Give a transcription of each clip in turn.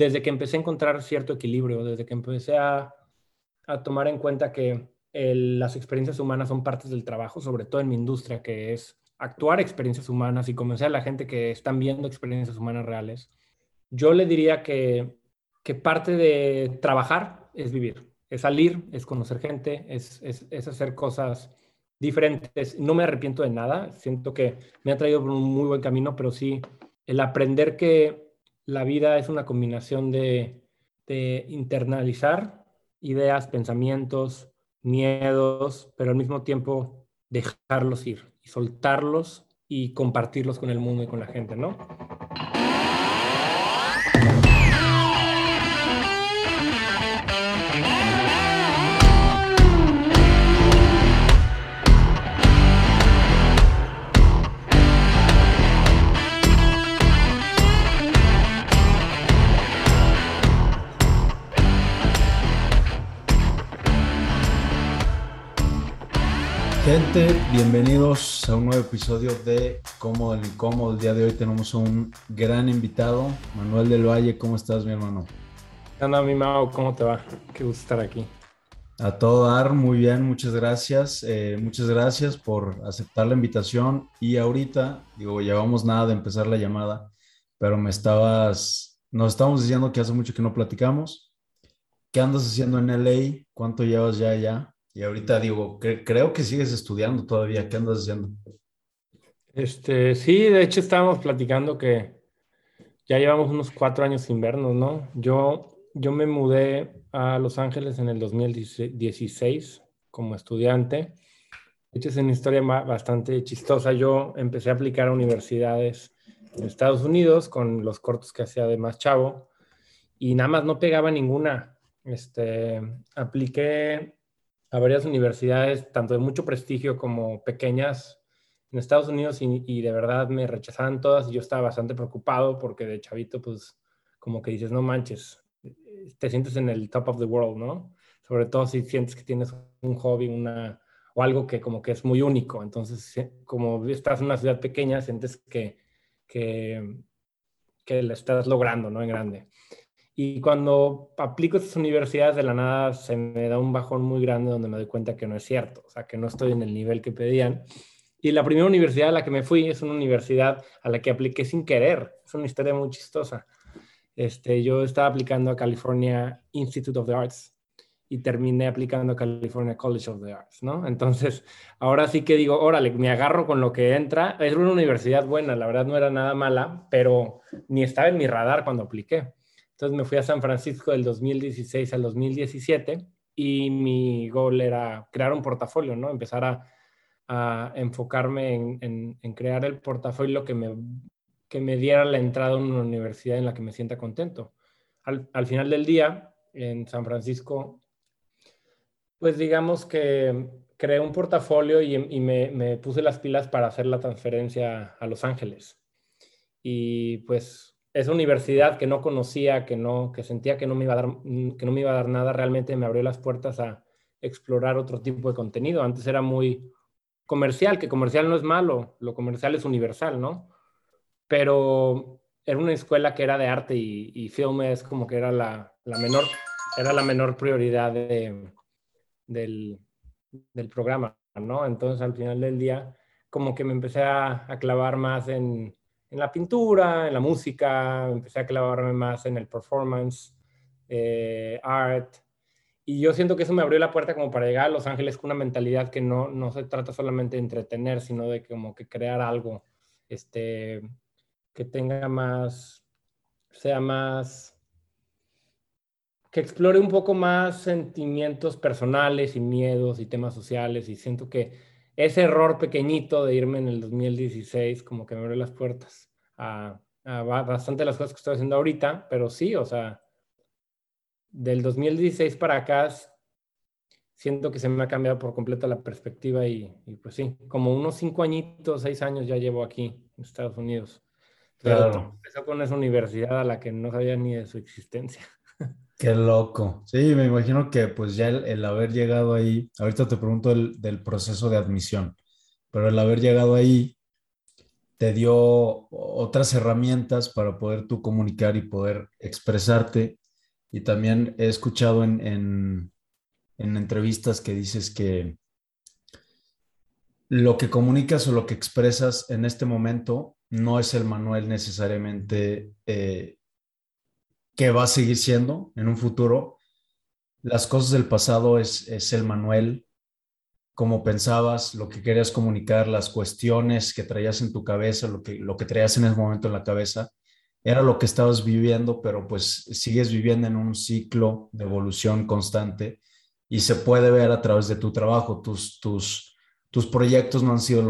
desde que empecé a encontrar cierto equilibrio, desde que empecé a, a tomar en cuenta que las experiencias humanas son partes del trabajo, sobre todo en mi industria, que es actuar experiencias humanas y convencer a la gente que están viendo experiencias humanas reales, yo le diría que, que parte de trabajar es vivir, es salir, es conocer gente, es, es, es, hacer cosas diferentes. No me arrepiento de nada, siento que me ha traído por un muy buen camino, pero sí el aprender que la vida es una combinación de, internalizar ideas, pensamientos, miedos, pero al mismo tiempo dejarlos ir y soltarlos y compartirlos con el mundo y con la gente, ¿no? Gente, bienvenidos a un nuevo episodio de Cómodo el Incómodo. El día de hoy tenemos un gran invitado, Manuel del Valle. ¿Cómo estás, mi hermano? ¿Qué onda, mi Mao? ¿Cómo te va? Qué gusto estar aquí. A todo dar, muy bien, muchas gracias. Eh, muchas gracias por aceptar la invitación. Y ahorita, digo, llevamos nada de empezar la llamada, pero me estabas, nos estábamos diciendo que hace mucho que no platicamos. ¿Qué andas haciendo en LA? ¿Cuánto llevas ya allá? Y ahorita digo, creo que sigues estudiando todavía. ¿Qué andas haciendo? Este, sí, de hecho estábamos platicando que ya llevamos unos cuatro años sin vernos, ¿no? Yo, yo me mudé a Los Ángeles en el 2016 como estudiante. De hecho, es una historia bastante chistosa. Yo empecé a aplicar a universidades en Estados Unidos con los cortos que hacía de más chavo y nada más no pegaba ninguna. Este, apliqué a varias universidades, tanto de mucho prestigio como pequeñas en Estados Unidos y, de verdad me rechazaban todas y yo estaba bastante preocupado porque de chavito pues como que dices, no manches, te sientes en el top of the world, ¿no? Sobre todo si sientes que tienes un hobby, una o algo que como que es muy único. Entonces, como estás en una ciudad pequeña, sientes que, que, que la estás logrando, ¿no? En grande. Y cuando aplico estas universidades de la nada se me da un bajón muy grande donde me doy cuenta que no es cierto, o sea, que no estoy en el nivel que pedían. Y la primera universidad a la que me fui es una universidad a la que apliqué sin querer. Es una historia muy chistosa. Este, yo estaba aplicando a California Institute of the Arts y terminé aplicando a California College of the Arts, ¿no? Entonces, ahora sí que digo, órale, me agarro con lo que entra. Es una universidad buena, la verdad no era nada mala, pero ni estaba en mi radar cuando apliqué. Entonces me fui a San Francisco del 2016 al 2017 y mi gol era crear un portafolio, ¿no? Empezar a, enfocarme en, crear el portafolio que me, que me diera la entrada a una universidad en la que me sienta contento. Al, final del día, en San Francisco, pues digamos que creé un portafolio y, y me, me, puse las pilas para hacer la transferencia a Los Ángeles. Y pues esa universidad que no conocía, que no, que sentía que no me iba a dar, que no me iba a dar nada, realmente me abrió las puertas a explorar otro tipo de contenido. Antes era muy comercial, que comercial no es malo, lo comercial es universal, ¿no? Pero era una escuela que era de arte y, y film es como que era la, la, menor, era la menor prioridad de, del, del, programa, ¿no? Entonces al final del día como que me empecé a, a clavar más en, en la pintura, en la música, empecé a clavarme más en el performance, eh, art. Y yo siento que eso me abrió la puerta como para llegar a Los Ángeles con una mentalidad que no, no se trata solamente de entretener, sino de como que crear algo este, que tenga más, sea más, que explore un poco más sentimientos personales y miedos y temas sociales. Y siento que ese error pequeñito de irme en el 2016 como que me abrió las puertas a, bastante las cosas que estoy haciendo ahorita, pero sí, o sea, del 2016 para acá siento que se me ha cambiado por completo la perspectiva y, pues sí, como unos cinco añitos, seis años ya llevo aquí en Estados Unidos. Claro. empezó con esa universidad a la que no sabía ni de su existencia. Qué loco. Sí, me imagino que pues ya el, haber llegado ahí, ahorita te pregunto el, del proceso de admisión, pero el haber llegado ahí, te dio otras herramientas para poder tú comunicar y poder expresarte. Y también he escuchado en, en, en entrevistas que dices que lo que comunicas o lo que expresas en este momento no es el manual necesariamente eh, que va a seguir siendo en un futuro. Las cosas del pasado es, es el manual, como pensabas, lo que querías comunicar, las cuestiones que traías en tu cabeza, lo que, lo que traías en ese momento en la cabeza, era lo que estabas viviendo, pero pues sigues viviendo en un ciclo de evolución constante y se puede ver a través de tu trabajo, tus, tus, tus proyectos no han sido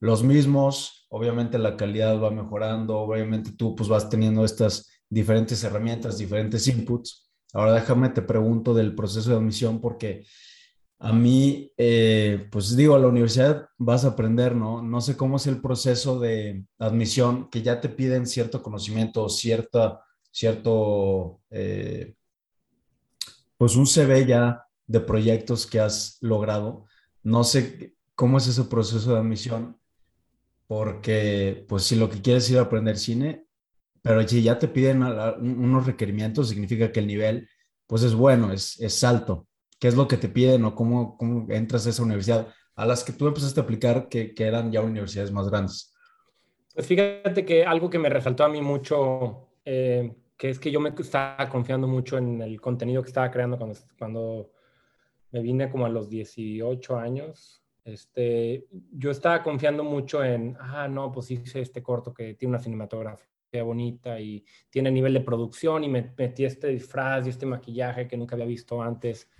los mismos, obviamente la calidad va mejorando, obviamente tú pues vas teniendo estas diferentes herramientas, diferentes inputs. Ahora déjame te pregunto del proceso de admisión porque a mí, eh, pues digo, a la universidad vas a aprender, ¿no? No sé cómo es el proceso de admisión, que ya te piden cierto conocimiento, cierta, cierto, eh, pues un CV ya de proyectos que has logrado. No sé cómo es ese proceso de admisión, porque pues si lo que quieres es ir a aprender cine, pero si ya te piden unos requerimientos, significa que el nivel pues es bueno, es, es alto. ¿Qué es lo que te piden o cómo, cómo entras a esa universidad? A las que tú empezaste a aplicar, que, que eran ya universidades más grandes. Pues fíjate que algo que me resaltó a mí mucho, eh, que es que yo me estaba confiando mucho en el contenido que estaba creando cuando, cuando me vine como a los 18 años. Este, yo estaba confiando mucho en, ah, no, pues hice este corto que tiene una cinematografía bonita y tiene nivel de producción y me metí este disfraz y este maquillaje que nunca había visto antes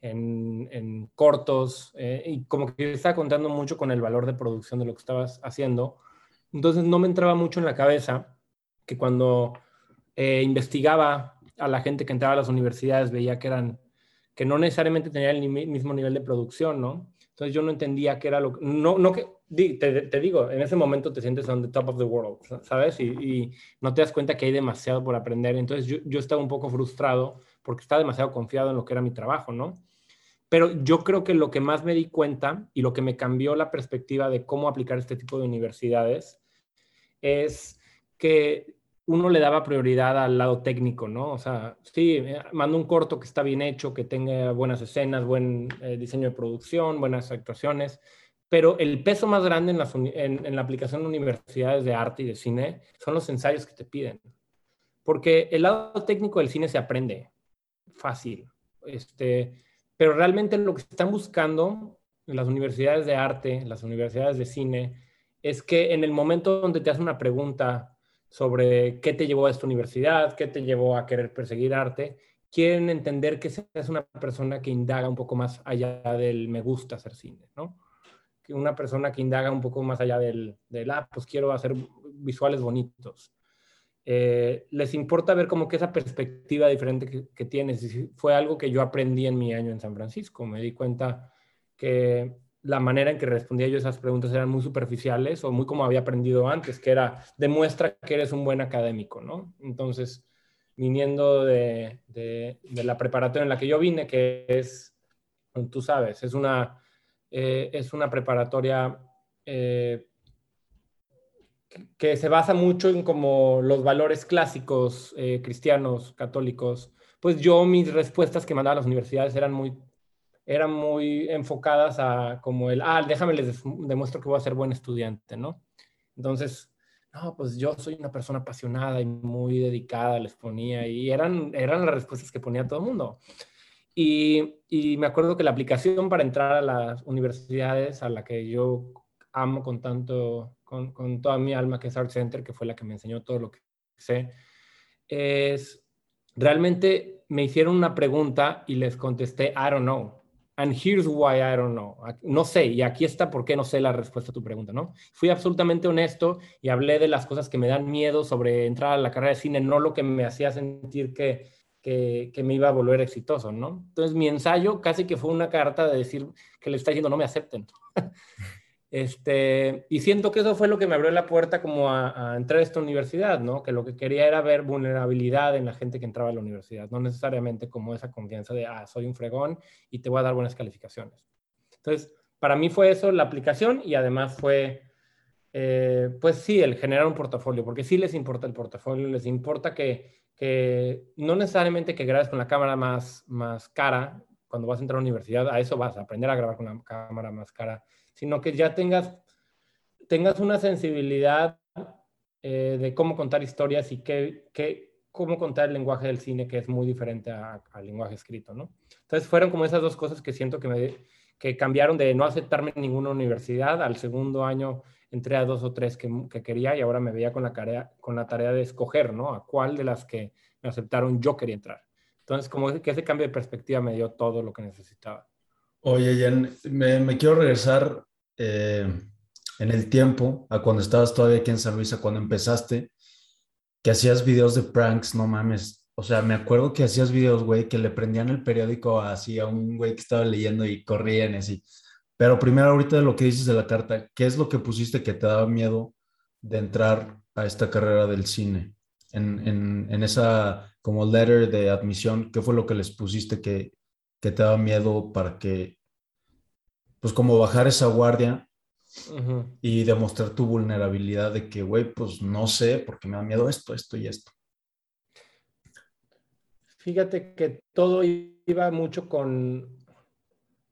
en, en cortos eh, y como que estaba contando mucho con el valor de producción de lo que estabas haciendo. Entonces no me entraba mucho en la cabeza que cuando eh, investigaba a la gente que entraba a las universidades veía que eran que no necesariamente tenía el mismo nivel de producción, ¿no? Entonces yo no entendía qué era lo no, no que, te, digo, en ese momento te sientes on the top of the world, ¿sabes? Y, no te das cuenta que hay demasiado por aprender. Entonces yo, yo estaba un poco frustrado porque estaba demasiado confiado en lo que era mi trabajo, ¿no? Pero yo creo que lo que más me di cuenta y lo que me cambió la perspectiva de cómo aplicar este tipo de universidades es que uno le daba prioridad al lado técnico, ¿no? O sea, sí, eh, mando un corto que está bien hecho, que tenga buenas escenas, buen eh, diseño de producción, buenas actuaciones, pero el peso más grande en, la aplicación de universidades de arte y de cine son los ensayos que te piden. Porque el lado técnico del cine se aprende fácil, este, pero realmente lo que están buscando en las universidades de arte, las universidades de cine, es que en el momento donde te hacen una pregunta sobre qué te llevó a esta universidad, qué te llevó a querer perseguir arte, quieren entender que seas una persona que indaga un poco más allá del me gusta hacer cine, ¿no? Una persona que indaga un poco más allá del, del ah, pues quiero hacer visuales bonitos. Eh, les importa ver como que esa perspectiva diferente que, que tienes. Fue algo que yo aprendí en mi año en San Francisco. Me di cuenta que la manera en que respondía yo esas preguntas eran muy superficiales o muy como había aprendido antes, que era, demuestra que eres un buen académico, ¿no? Entonces, viniendo de, de, la preparatoria en la que yo vine, que es, tú sabes, es una, eh, es una preparatoria eh, que se basa mucho en como los valores clásicos eh, cristianos, católicos, pues yo mis respuestas que mandaba a las universidades eran muy eran muy enfocadas a como el, ah, déjame les demuestro que voy a ser buen estudiante, ¿no? Entonces, no, pues yo soy una persona apasionada y muy dedicada, les ponía, y eran, eran las respuestas que ponía todo el mundo. Y, y, me acuerdo que la aplicación para entrar a las universidades a la que yo amo con tanto, con, con toda mi alma, que es Art Center, que fue la que me enseñó todo lo que sé, es realmente me hicieron una pregunta y les contesté, I don't know. And here's why I don't know. No sé, y aquí está por qué no sé la respuesta a tu pregunta, ¿no? Fui absolutamente honesto y hablé de las cosas que me dan miedo sobre entrar a la carrera de cine, no lo que me hacía sentir que, que, me iba a volver exitoso, ¿no? Entonces mi ensayo casi que fue una carta de decir que le está diciendo no me acepten. Este, y siento que eso fue lo que me abrió la puerta como a, entrar a esta universidad, ¿no? Que lo que quería era ver vulnerabilidad en la gente que entraba a la universidad, no necesariamente como esa confianza de, ah, soy un fregón y te voy a dar buenas calificaciones. Entonces, para mí fue eso la aplicación y además fue eh, pues sí, el generar un portafolio, porque sí les importa el portafolio, les importa que, que no necesariamente que grabes con la cámara más, más cara cuando vas a entrar a la universidad, a eso vas, a aprender a grabar con la cámara más cara, sino que ya tengas, tengas una sensibilidad eh, de cómo contar historias y que, que, cómo contar el lenguaje del cine, que es muy diferente al lenguaje escrito, ¿no? Entonces fueron como esas dos cosas que siento que, me, que cambiaron de no aceptarme en ninguna universidad al segundo año entré a dos o tres que, quería y ahora me veía con la, tarea, con la tarea de escoger, ¿no? A cuál de las que me aceptaron yo quería entrar. Entonces, como que ese cambio de perspectiva me dio todo lo que necesitaba. Oye, Jan, me, quiero regresar eh, en el tiempo a cuando estabas todavía aquí en San Luis, a cuando empezaste, que hacías videos de pranks, no mames. O sea, me acuerdo que hacías videos, güey, que le prendían el periódico así a un güey que estaba leyendo y corrían así. Pero primero ahorita de lo que dices de la carta, ¿qué es lo que pusiste que te daba miedo de entrar a esta carrera del cine? En, en, esa como letter de admisión, ¿qué fue lo que les pusiste que, que te daba miedo para que, pues como bajar esa guardia y demostrar tu vulnerabilidad de que, güey, pues no sé, porque me da miedo esto, esto y esto? Fíjate que todo iba mucho con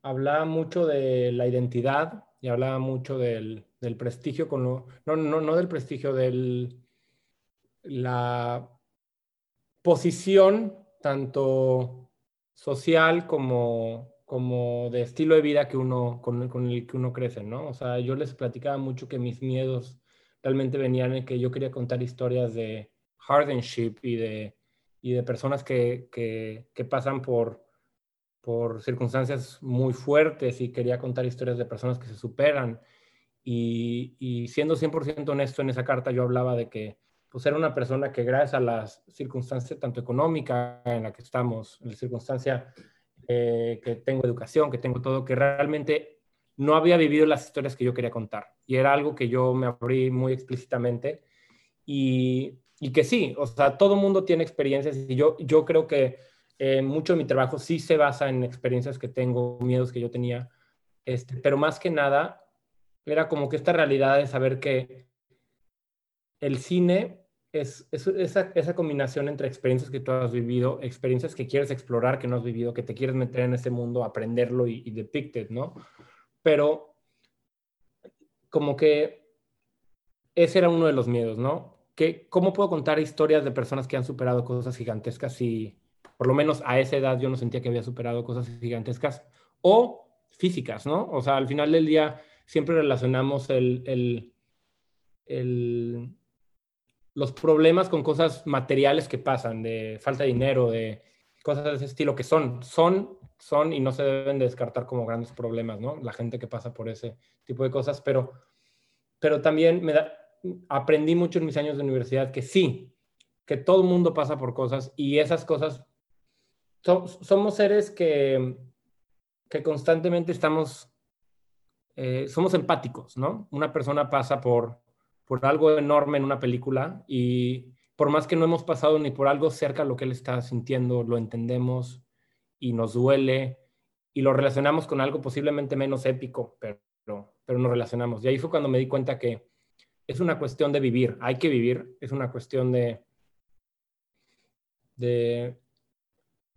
hablaba mucho de la identidad y hablaba mucho del, prestigio, con no, no, no del prestigio, del la posición tanto social como, como de estilo de vida que uno, con, con, el que uno crece, ¿no? O sea, yo les platicaba mucho que mis miedos realmente venían en que yo quería contar historias de hardship y de, y de personas que, que, que pasan por por circunstancias muy fuertes y quería contar historias de personas que se superan. Y, y siendo 100% honesto en esa carta, yo hablaba de que pues era una persona que gracias a las circunstancias tanto económica en la que estamos, en la circunstancia eh, que tengo educación, que tengo todo, que realmente no había vivido las historias que yo quería contar. Y era algo que yo me abrí muy explícitamente. Y, y que sí, o sea, todo mundo tiene experiencias y yo, yo creo que eh, mucho de mi trabajo sí se basa en experiencias que tengo, miedos que yo tenía, este, pero más que nada era como que esta realidad de saber que el cine es, esa, esa, combinación entre experiencias que tú has vivido, experiencias que quieres explorar, que no has vivido, que te quieres meter en ese mundo, aprenderlo y, y depicted, ¿no? Pero como que ese era uno de los miedos, ¿no? Que, ¿Cómo puedo contar historias de personas que han superado cosas gigantescas y por lo menos a esa edad yo no sentía que había superado cosas gigantescas o físicas, ¿no? O sea, al final del día siempre relacionamos el, los problemas con cosas materiales que pasan, de falta de dinero, de cosas de ese estilo que son, son, son y no se deben descartar como grandes problemas, ¿no? La gente que pasa por ese tipo de cosas, pero, pero también me da, aprendí mucho en mis años de universidad que sí, que todo el mundo pasa por cosas y esas cosas somos seres que, que constantemente estamos, eh, somos empáticos, ¿no? Una persona pasa por, por algo enorme en una película y por más que no hemos pasado ni por algo cerca a lo que él está sintiendo, lo entendemos y nos duele y lo relacionamos con algo posiblemente menos épico, pero, pero nos relacionamos. Y ahí fue cuando me di cuenta que es una cuestión de vivir, hay que vivir, es una cuestión de, de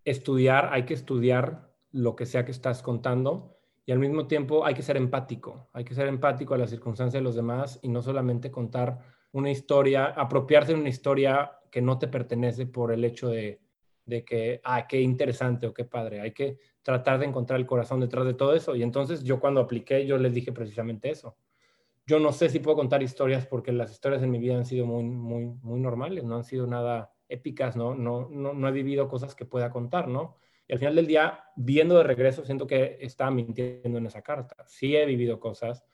estudiar, hay que estudiar lo que sea que estás contando y al mismo tiempo hay que ser empático, hay que ser empático a las circunstancias de los demás y no solamente contar una historia, apropiarse de una historia que no te pertenece por el hecho de, de que, ah, qué interesante o qué padre, hay que tratar de encontrar el corazón detrás de todo eso. Y entonces yo cuando apliqué, yo les dije precisamente eso. Yo no sé si puedo contar historias porque las historias en mi vida han sido muy, muy, muy normales, no han sido nada épicas, ¿no? No, no, no he vivido cosas que pueda contar, ¿no? Y al final del día, viendo de regreso, siento que estaba mintiendo en esa carta. Sí he vivido cosas,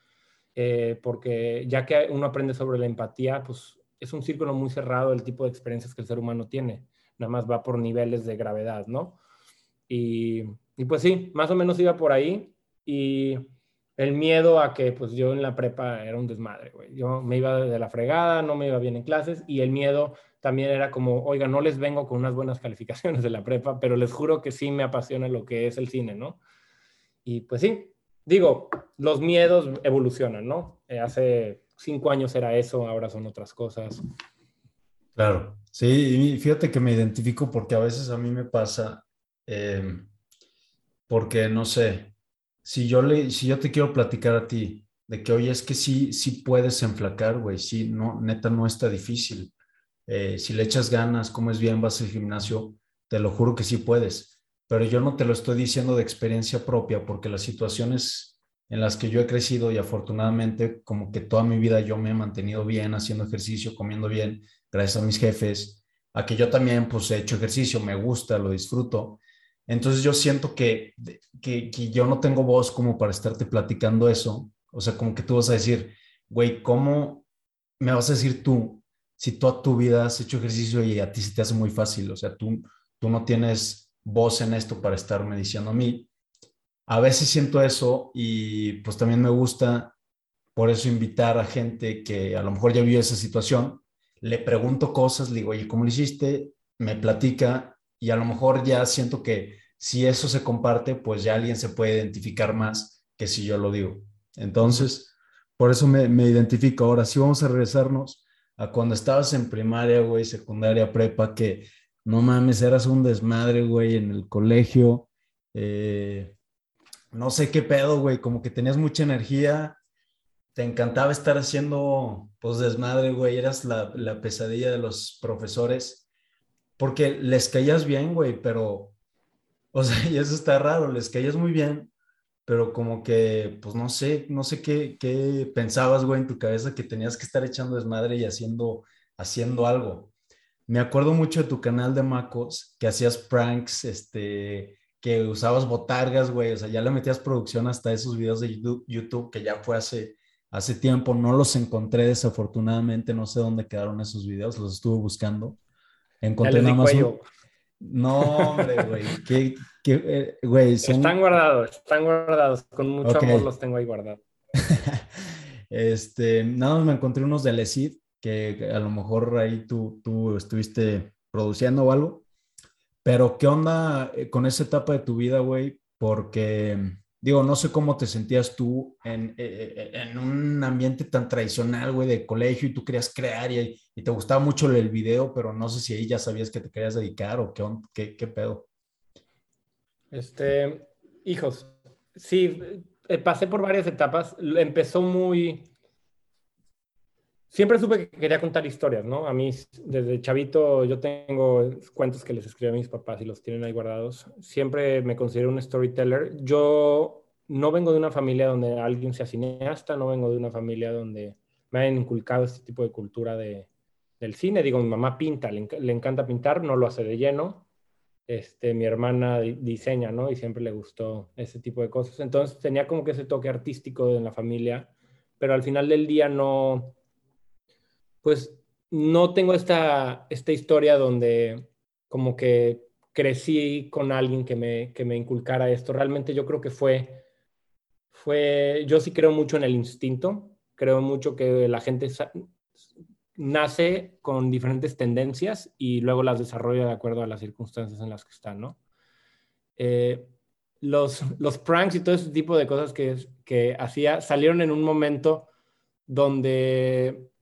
eh, porque ya que uno aprende sobre la empatía, pues es un círculo muy cerrado el tipo de experiencias que el ser humano tiene. Nada más va por niveles de gravedad, ¿no? Y, y pues sí, más o menos iba por ahí. Y el miedo a que pues yo en la prepa era un desmadre, güey. Yo me iba de la fregada, no me iba bien en clases y el miedo también era como, oiga, no les vengo con unas buenas calificaciones de la prepa, pero les juro que sí me apasiona lo que es el cine, ¿no? Y pues sí, digo, los miedos evolucionan, ¿no? Eh, hace cinco años era eso, ahora son otras cosas. Claro, sí, fíjate que me identifico porque a veces a mí me pasa, em, porque no sé, si yo, le, si yo te quiero platicar a ti de que, oye, es que sí, sí puedes enflacar, güey, sí, no, neta no está difícil. Eh, si le echas ganas, comes bien, vas al gimnasio, te lo juro que sí puedes. Pero yo no te lo estoy diciendo de experiencia propia porque las situaciones en las que yo he crecido y afortunadamente como que toda mi vida yo me he mantenido bien, haciendo ejercicio, comiendo bien, gracias a mis jefes, a que yo también pues he hecho ejercicio, me gusta, lo disfruto. Entonces yo siento que, que, yo no tengo voz como para estarte platicando eso. O sea, como que tú vas a decir, güey, ¿cómo me vas a decir tú si toda tu vida has hecho ejercicio y a ti se te hace muy fácil? O sea, tú, tú no tienes voz en esto para estarme diciendo a mí. A veces siento eso y pues también me gusta por eso invitar a gente que a lo mejor ya vio esa situación le pregunto cosas, le digo, oye, ¿cómo lo hiciste? Me platica y a lo mejor ya siento que si eso se comparte, pues ya alguien se puede identificar más que si yo lo digo. Entonces, por eso me, me identifico. Ahora sí vamos a regresarnos a cuando estabas en primaria, güey, secundaria, prepa, que no mames, eras un desmadre, güey, en el colegio. Eh, no sé qué pedo, güey, como que tenías mucha energía, te encantaba estar haciendo, pues, desmadre, güey, eras la, la, pesadilla de los profesores, porque les caías bien, güey, pero, o sea, y eso está raro, les caías muy bien, pero como que, pues, no sé, no sé qué, qué pensabas, güey, en tu cabeza que tenías que estar echando desmadre y haciendo, haciendo algo. Me acuerdo mucho de tu canal de Macos, que hacías pranks, este, que usabas botargas, güey, o sea, ya le metías producción hasta esos videos de YouTube, que ya fue hace hace tiempo, no los encontré desafortunadamente, no sé dónde quedaron esos videos, los estuve buscando. Encontré en Amazon. No, hombre, güey. ¿Qué, qué, eh, Están guardados, están guardados. Con mucho amor los tengo ahí guardados. este, nada más me encontré unos de Lecid, que a lo mejor ahí tú, tú estuviste produciendo o algo. Pero, ¿qué onda eh, con esa etapa de tu vida, güey? Porque Digo, no sé cómo te sentías tú en, eh, eh, en un ambiente tan tradicional, güey, de colegio y tú querías crear y, te gustaba mucho el video, pero no sé si ahí ya sabías que te querías dedicar o qué, qué, qué pedo. Este, hijos, sí, eh, pasé por varias etapas. Empezó muy... Siempre supe que quería contar historias, ¿no? A mí, desde chavito, yo tengo cuentos que les escribo a mis papás y los tienen ahí guardados. Siempre me considero un storyteller. Yo no vengo de una familia donde alguien sea cineasta, no vengo de una familia donde me hayan inculcado este tipo de cultura de, del cine. Digo, mi mamá pinta, le, encanta pintar, no lo hace de lleno. Este, mi hermana diseña, ¿no? Y siempre le gustó ese tipo de cosas. Entonces tenía como que ese toque artístico en la familia, pero al final del día no pues no tengo esta, esta historia donde como que crecí con alguien que me, que me inculcara esto. Realmente yo creo que fue, fue, yo sí creo mucho en el instinto, creo mucho que la gente nace con diferentes tendencias y luego las desarrolla de acuerdo a las circunstancias en las que están, ¿no? Eh, los, los pranks y todo ese tipo de cosas que, que hacía salieron en un momento donde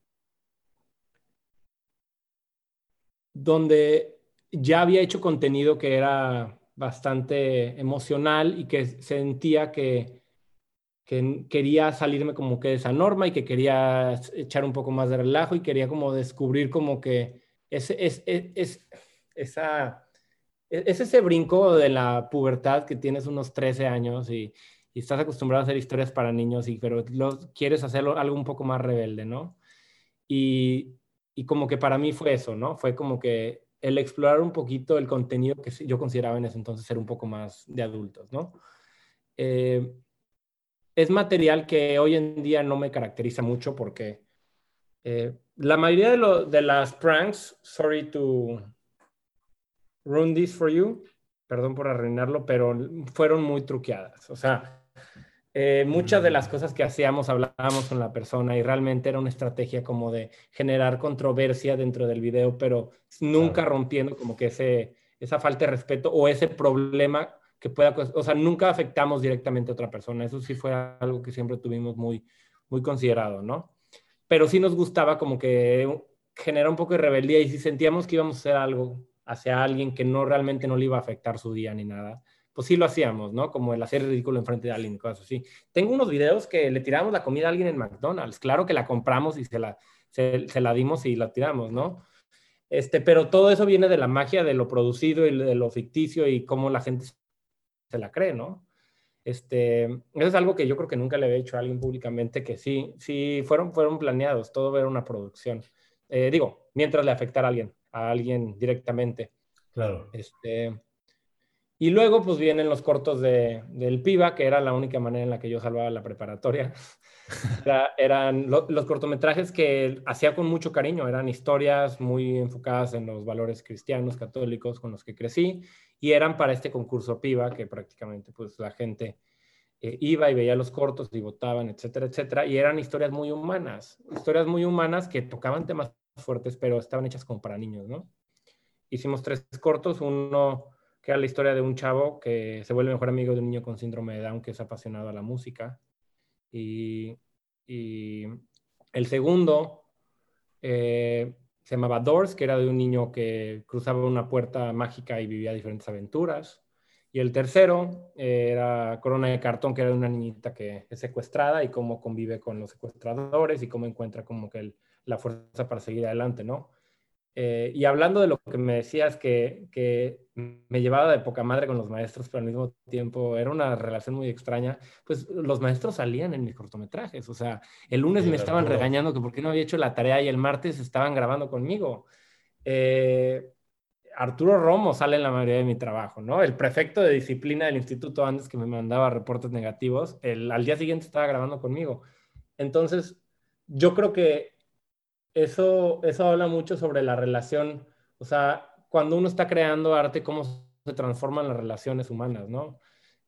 donde ya había hecho contenido que era bastante emocional y que sentía que, quería salirme como que de esa norma y que quería echar un poco más de relajo y quería como descubrir como que es, es, es, esa, es ese brinco de la pubertad que tienes unos 13 años y, estás acostumbrado a hacer historias para niños, y, pero quieres hacerlo algo un poco más rebelde, ¿no? Y, y como que para mí fue eso, ¿no? Fue como que el explorar un poquito el contenido que yo consideraba en ese entonces ser un poco más de adultos, ¿no? Eh, es material que hoy en día no me caracteriza mucho porque eh, la mayoría de, de las pranks, sorry to ruin this for you, perdón por arruinarlo, pero fueron muy truqueadas. O sea, eh, muchas de las cosas que hacíamos hablábamos con la persona y realmente era una estrategia como de generar controversia dentro del video, pero nunca rompiendo como que ese, esa falta de respeto o ese problema que pueda, o sea, nunca afectamos directamente a otra persona. Eso sí fue algo que siempre tuvimos muy, muy considerado, ¿no? pero sí nos gustaba como que genera un poco de rebeldía y si sentíamos que íbamos a hacer algo hacia alguien que no realmente no le iba a afectar su día ni nada, pues sí lo hacíamos, ¿no? Como el hacer ridículo enfrente de alguien, cosas así. Tengo unos videos que le tiramos la comida a alguien en McDonald's. Claro que la compramos y se la, se, la dimos y la tiramos, ¿no? Este, pero todo eso viene de la magia de lo producido y de lo ficticio y cómo la gente se la cree, ¿no? Este, eso es algo que yo creo que nunca le había hecho a alguien públicamente, que sí, sí fueron, fueron planeados, todo era una producción. Eh, digo, mientras le afectara a alguien, a alguien directamente. Claro. Este, y luego, pues vienen los cortos de, del PIBA, que era la única manera en la que yo salvaba la preparatoria. eran los cortometrajes que hacía con mucho cariño, eran historias muy enfocadas en los valores cristianos, católicos con los que crecí, y eran para este concurso PIBA, que prácticamente pues la gente eh, iba y veía los cortos y votaban, etcétera, etcétera, y eran historias muy humanas, historias muy humanas que tocaban temas fuertes, pero estaban hechas como para niños, ¿no? Hicimos tres cortos, uno que era la historia de un chavo que se vuelve mejor amigo de un niño con síndrome de Down que es apasionado a la música. Y, el segundo eh, se llamaba Doors, que era de un niño que cruzaba una puerta mágica y vivía diferentes aventuras. Y el tercero eh, era Corona de Cartón, que era de una niñita que es secuestrada y cómo convive con los secuestradores y cómo encuentra como que la fuerza para seguir adelante, ¿no? Eh, y hablando de lo que me decías, que, que, me llevaba de poca madre con los maestros, pero al mismo tiempo era una relación muy extraña, pues los maestros salían en mis cortometrajes. O sea, el lunes me estaban regañando que por qué no había hecho la tarea y el martes estaban grabando conmigo. Eh, Arturo Romo sale en la mayoría de mi trabajo, ¿no? El prefecto de disciplina del instituto antes que me mandaba reportes negativos, el, al día siguiente estaba grabando conmigo. Entonces, yo creo que eso, eso habla mucho sobre la relación, o sea, cuando uno está creando arte, cómo se transforman las relaciones humanas, ¿no?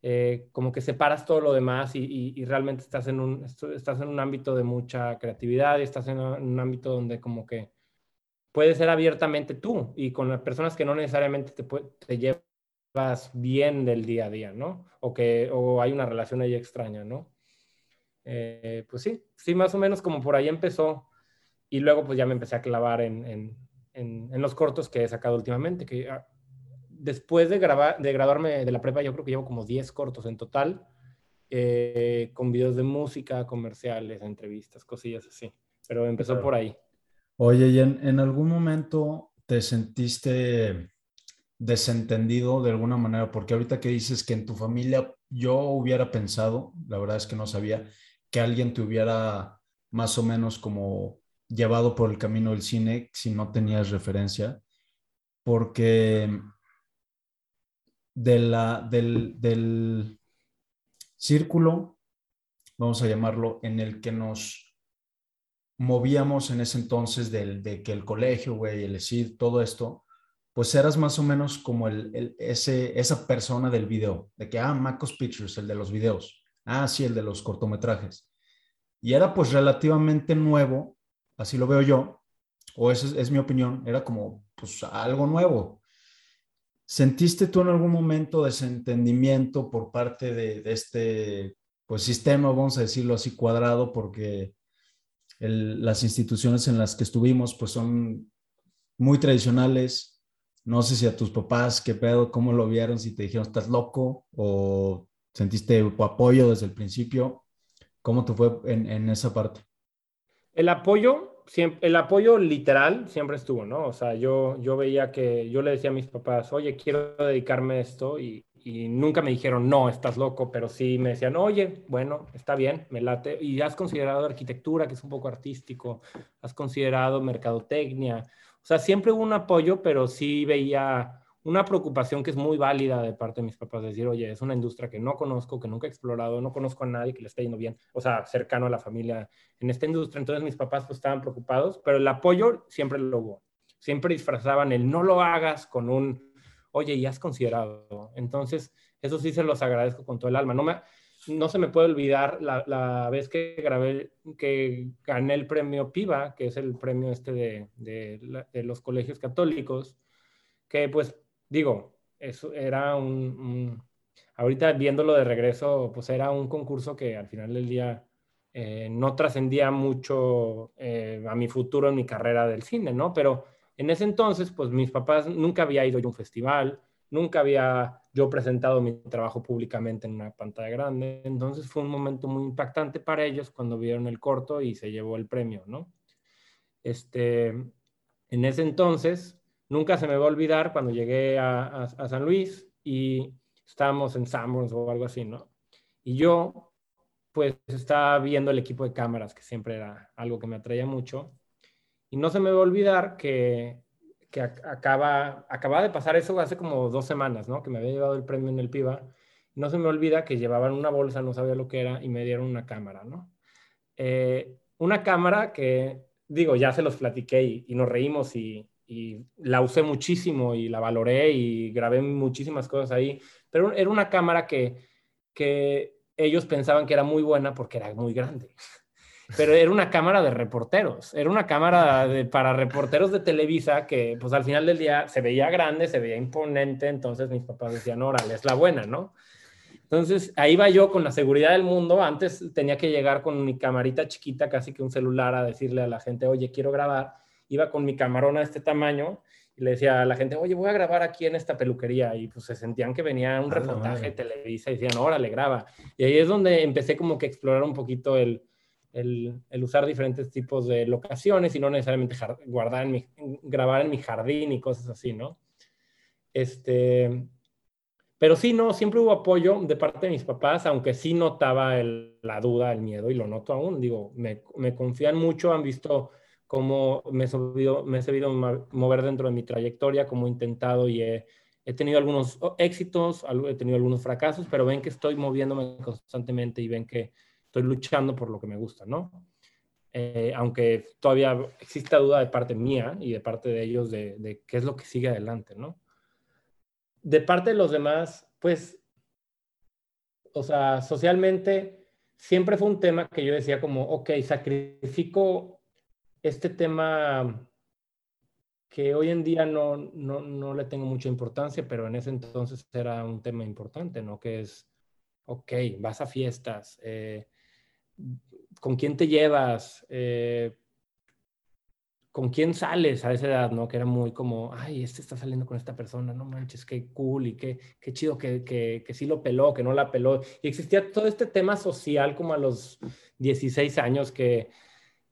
Eh, como que separas todo lo demás y, realmente estás en, un, estás en un ámbito de mucha creatividad y estás en un ámbito donde como que puedes ser abiertamente tú y con las personas que no necesariamente te, te llevas bien del día a día, ¿no? O que o hay una relación ahí extraña, ¿no? Eh, pues sí, sí, más o menos como por ahí empezó y luego pues ya me empecé a clavar en, los cortos que he sacado últimamente, que ah, después de, grabar, de graduarme de la prepa yo creo que llevo como 10 cortos en total, eh, con videos de música, comerciales, entrevistas, cosillas así. Pero empezó por ahí. Oye, ¿y en, algún momento te sentiste desentendido de alguna manera? Porque ahorita que dices que en tu familia yo hubiera pensado, la verdad es que no sabía, que alguien te hubiera más o menos como llevado por el camino del cine si no tenías referencia, porque de la, del, del círculo, vamos a llamarlo, en el que nos movíamos en ese entonces del, de que el colegio, güey, el ESID, todo esto, pues eras más o menos como el, ese, esa persona del video, de que, ah, Macos Pictures, el de los videos, ah, sí, el de los cortometrajes. Y era pues relativamente nuevo así lo veo yo, o esa es, mi opinión, era como pues algo nuevo. ¿Sentiste tú en algún momento desentendimiento por parte de, este pues, sistema, vamos a decirlo así, cuadrado, porque las instituciones en las que estuvimos pues son muy tradicionales? No sé si a tus papás, qué pedo, cómo lo vieron, si te dijeron estás loco o sentiste apoyo desde el principio. ¿Cómo te fue en, en esa parte? El apoyo, el apoyo literal siempre estuvo, ¿no? O sea, yo, yo veía que, yo le decía a mis papás, oye, quiero dedicarme a esto y, y nunca me dijeron, no, estás loco, pero sí me decían, oye, bueno, está bien, me late. Y has considerado arquitectura, que es un poco artístico, has considerado mercadotecnia. O sea, siempre hubo un apoyo, pero sí veía una preocupación que es muy válida de parte de mis papás, decir, oye, es una industria que no conozco, que nunca he explorado, no conozco a nadie que le esté yendo bien, o sea, cercano a la familia en esta industria. Entonces mis papás pues estaban preocupados, pero el apoyo siempre lo hubo. Siempre disfrazaban el no lo hagas con un, oye, ya has considerado. Entonces, eso sí se los agradezco con todo el alma. No, me, no se me puede olvidar la, la vez que grabé, que gané el premio PIVA, que es el premio este de, de, de los colegios católicos, que pues digo, eso era un, ahorita viéndolo de regreso, pues era un concurso que al final del día eh, no trascendía mucho eh, a mi futuro en mi carrera del cine, ¿no? Pero en ese entonces, pues mis papás nunca había ido a un festival, nunca había yo presentado mi trabajo públicamente en una pantalla grande, entonces fue un momento muy impactante para ellos cuando vieron el corto y se llevó el premio, ¿no? Este, en ese entonces, nunca se me va a olvidar cuando llegué a, San Luis y estábamos en Sanborns o algo así, ¿no? Y yo pues estaba viendo el equipo de cámaras, que siempre era algo que me atraía mucho. Y no se me va a olvidar que, que acaba, acaba de pasar eso hace como dos semanas, ¿no? Que me había llevado el premio en el PIBA. No se me olvida que llevaban una bolsa, no sabía lo que era, y me dieron una cámara, ¿no? Eh, una cámara que, digo, ya se los platiqué y, y nos reímos y, y, la usé muchísimo y la valoré y grabé muchísimas cosas ahí, pero era una cámara que, que ellos pensaban que era muy buena porque era muy grande. Pero era una cámara de reporteros, era una cámara de, para reporteros de Televisa que pues al final del día se veía grande, se veía imponente, entonces mis papás decían, órale, es la buena, ¿no? Entonces ahí va yo con la seguridad del mundo, antes tenía que llegar con mi camarita chiquita, casi que un celular, a decirle a la gente, oye, quiero grabar, iba con mi camarona de este tamaño y le decía a la gente, oye, voy a grabar aquí en esta peluquería. Y pues se sentían que venía un reportaje de Televisa y decían, órale, graba. Y ahí es donde empecé como que a explorar un poquito el, el, el usar diferentes tipos de locaciones y no necesariamente guardar en mi, grabar en mi jardín y cosas así, ¿no? Este, pero sí, no, siempre hubo apoyo de parte de mis papás, aunque sí notaba el, la duda, el miedo, y lo noto aún. Digo, me, me confían mucho, han visto cómo me he, sabido, me he sabido mover dentro de mi trayectoria, cómo he intentado y he, he, tenido algunos éxitos, he tenido algunos fracasos, pero ven que estoy moviéndome constantemente y ven que estoy luchando por lo que me gusta, ¿no? Eh, aunque todavía exista duda de parte mía y de parte de ellos de, de, qué es lo que sigue adelante, ¿no? De parte de los demás, pues, o sea, socialmente siempre fue un tema que yo decía como, ok, sacrifico este tema que hoy en día no, no, no, le tengo mucha importancia, pero en ese entonces era un tema importante, ¿no? Que es, ok, vas a fiestas, eh, ¿con quién te llevas? Eh, ¿Con quién sales a esa edad, no? Que era muy como, ay, este está saliendo con esta persona, no manches, qué cool y qué, qué chido que, que, que sí lo peló, que no la peló. Y existía todo este tema social como a los 16 años que,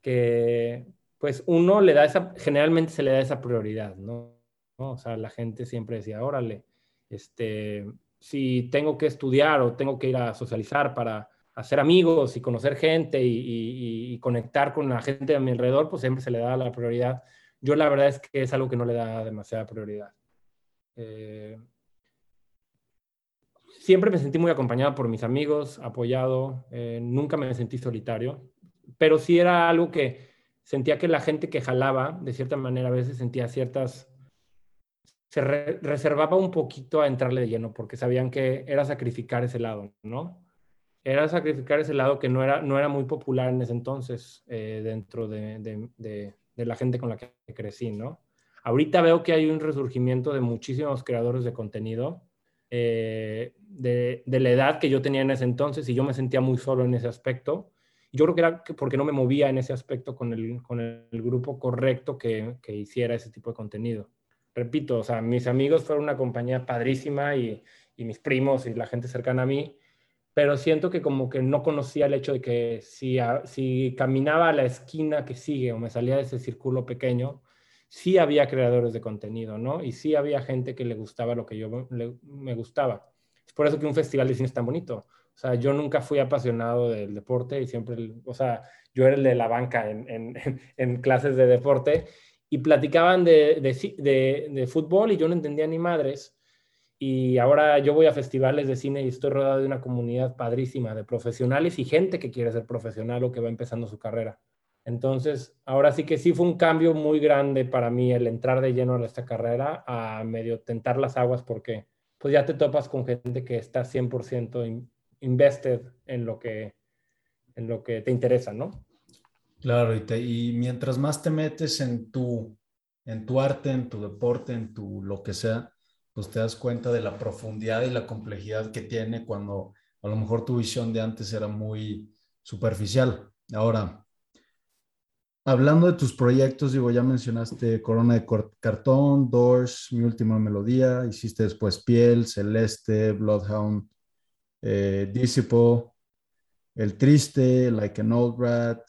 que pues uno le da esa, generalmente se le da esa prioridad, ¿no? O sea, la gente siempre decía, órale, este, si tengo que estudiar o tengo que ir a socializar para hacer amigos y conocer gente y, conectar con la gente a mi alrededor, pues siempre se le da la prioridad. Yo la verdad es que es algo que no le da demasiada prioridad. Eh, siempre me sentí muy acompañado por mis amigos, apoyado, eh, nunca me sentí solitario, pero sí era algo que sentía que la gente que jalaba, de cierta manera, a veces sentía ciertas... Se reservaba un poquito a entrarle de lleno porque sabían que era sacrificar ese lado, ¿no? Era sacrificar ese lado que no era, no era muy popular en ese entonces eh, dentro de, de, la gente con la que crecí, ¿no? Ahorita veo que hay un resurgimiento de muchísimos creadores de contenido eh, de, la edad que yo tenía en ese entonces y yo me sentía muy solo en ese aspecto yo creo que era porque no me movía en ese aspecto con el, con el grupo correcto que, que, hiciera ese tipo de contenido. Repito, o sea, mis amigos fueron una compañía padrísima y, mis primos y la gente cercana a mí, pero siento que como que no conocía el hecho de que si, si caminaba a la esquina que sigue o me salía de ese círculo pequeño, sí había creadores de contenido, ¿no? Y sí había gente que le gustaba lo que yo me gustaba. Es por eso que un festival de cine es tan bonito. O sea, yo nunca fui apasionado del deporte y siempre, o sea, yo era el de la banca en, en, en clases de deporte y platicaban de, de, de, fútbol y yo no entendía ni madres. Y ahora yo voy a festivales de cine y estoy rodeado de una comunidad padrísima de profesionales y gente que quiere ser profesional o que va empezando su carrera. Entonces, ahora sí que sí fue un cambio muy grande para mí el entrar de lleno a esta carrera, a medio tentar las aguas porque pues ya te topas con gente que está 100% invested en lo que, en lo que te interesa, ¿no? Claro, y, mientras más te metes en tu, en tu arte, en tu deporte, en tu lo que sea, pues te das cuenta de la profundidad y la complejidad que tiene cuando a lo mejor tu visión de antes era muy superficial. Ahora, hablando de tus proyectos, digo, ya mencionaste Corona de Cartón, Doors, Mi Última Melodía, hiciste después Piel, Celeste, Bloodhound, eh, El Triste, Like an Old Rat,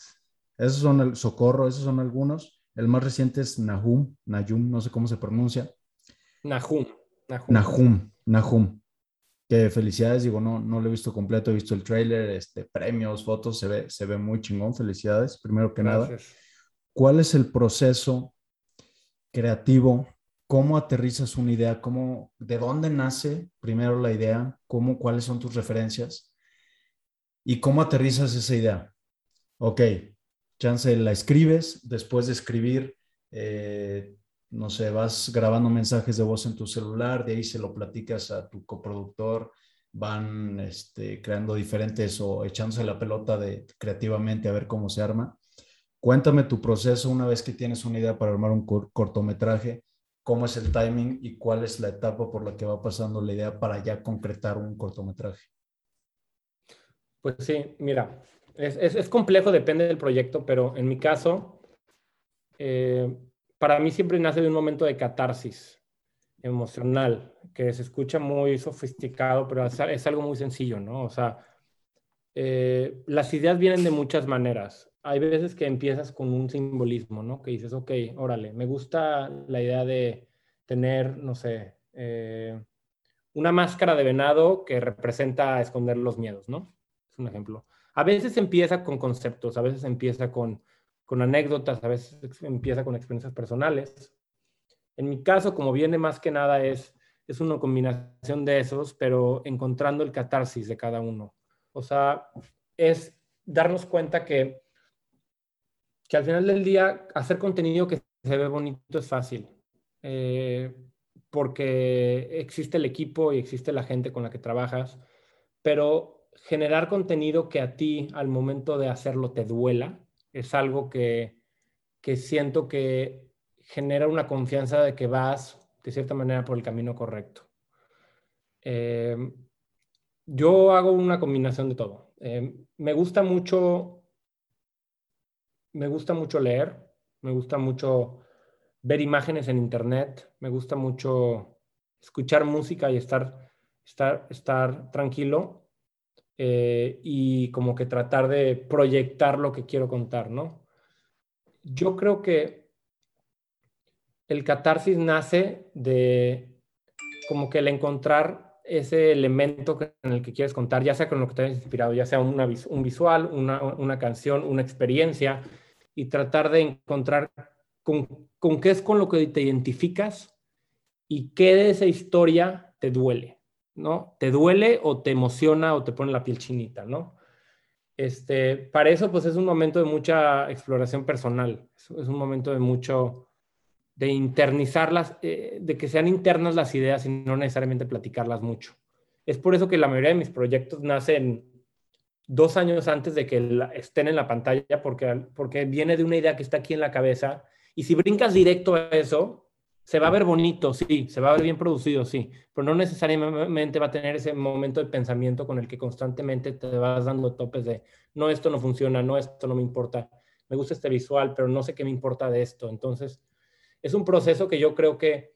esos son el Socorro, esos son algunos. El más reciente es Nahum, Nahum, no sé cómo se pronuncia. Nahum. Nahum, Nahum. Que felicidades, digo, no, no lo he visto completo, he visto el trailer, este, premios, fotos, se ve, se ve muy chingón, felicidades, primero que nada. ¿Cuál es el proceso creativo? ¿Cómo aterrizas una idea? ¿Cómo, ¿De dónde nace primero la idea? ¿Cómo, ¿Cuáles son tus referencias? ¿Y cómo aterrizas esa idea? Ok, chance la escribes, después de escribir, eh, no sé, vas grabando mensajes de voz en tu celular, de ahí se lo platicas a tu coproductor, van este, creando diferentes o echándose la pelota de, creativamente a ver cómo se arma. Cuéntame tu proceso una vez que tienes una idea para armar un cortometraje, cómo es el timing y cuál es la etapa por la que va pasando la idea para ya concretar un cortometraje. Pues sí, mira, es, complejo, depende del proyecto, pero en mi caso, eh, para mí siempre nace de un momento de catarsis emocional, que se escucha muy sofisticado, pero es, algo muy sencillo, ¿no? O sea, eh, las ideas vienen de muchas maneras. Hay veces que empiezas con un simbolismo, ¿no? Que dices, ok, órale, me gusta la idea de tener, no sé, eh, una máscara de venado que representa esconder los miedos, ¿no? Es un ejemplo. A veces empieza con conceptos, a veces empieza con, anécdotas, a veces empieza con experiencias personales. En mi caso, como viene más que nada, es, es una combinación de esos, pero encontrando el catarsis de cada uno. O sea, es darnos cuenta que, que al final del día hacer contenido que se ve bonito es fácil. Eh, porque existe el equipo y existe la gente con la que trabajas, pero generar contenido que a ti al momento de hacerlo te duela es algo que, siento que genera una confianza de que vas de cierta manera por el camino correcto. Eh, yo hago una combinación de todo. Eh, me gusta mucho, me gusta mucho leer, me gusta mucho ver imágenes en internet, me gusta mucho escuchar música y estar, estar, estar tranquilo. Eh, y como que tratar de proyectar lo que quiero contar, ¿no? Yo creo que el catarsis nace de como que el encontrar ese elemento en el que quieres contar, ya sea con lo que te hayas inspirado, ya sea un visual, una, canción, una experiencia, y tratar de encontrar con, con qué es con lo que te identificas y qué de esa historia te duele. ¿no? Te duele o te emociona o te pone la piel chinita, ¿no? Este, para eso, pues es un momento de mucha exploración personal, es, un momento de mucho, de internizarlas, eh, de que sean internas las ideas y no necesariamente platicarlas mucho. Es por eso que la mayoría de mis proyectos nacen dos años antes de que estén en la pantalla, porque, porque viene de una idea que está aquí en la cabeza, y si brincas directo a eso, se va a ver bonito, sí, se va a ver bien producido, sí, pero no necesariamente va a tener ese momento de pensamiento con el que constantemente te vas dando topes de, no, esto no funciona, no, esto no me importa, me gusta este visual, pero no sé qué me importa de esto. Entonces, es un proceso que yo creo que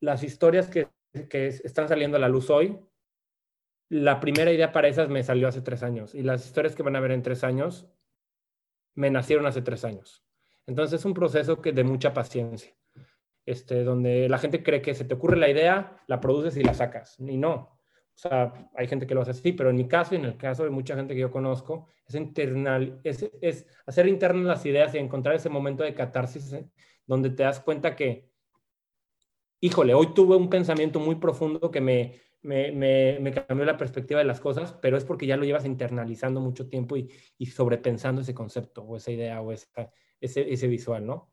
las historias que, que están saliendo a la luz hoy, la primera idea para esas me salió hace tres años y las historias que van a ver en tres años me nacieron hace tres años. Entonces, es un proceso que de mucha paciencia este, donde la gente cree que se te ocurre la idea, la produces y la sacas. Y no. O sea, hay gente que lo hace así, pero en mi caso y en el caso de mucha gente que yo conozco, es, internal, es, es hacer internas las ideas y encontrar ese momento de catarsis. Donde te das cuenta que, híjole, hoy tuve un pensamiento muy profundo que me, cambió la perspectiva de las cosas, pero es porque ya lo llevas internalizando mucho tiempo y, y sobrepensando ese concepto o esa idea o ese, ese visual, ¿no?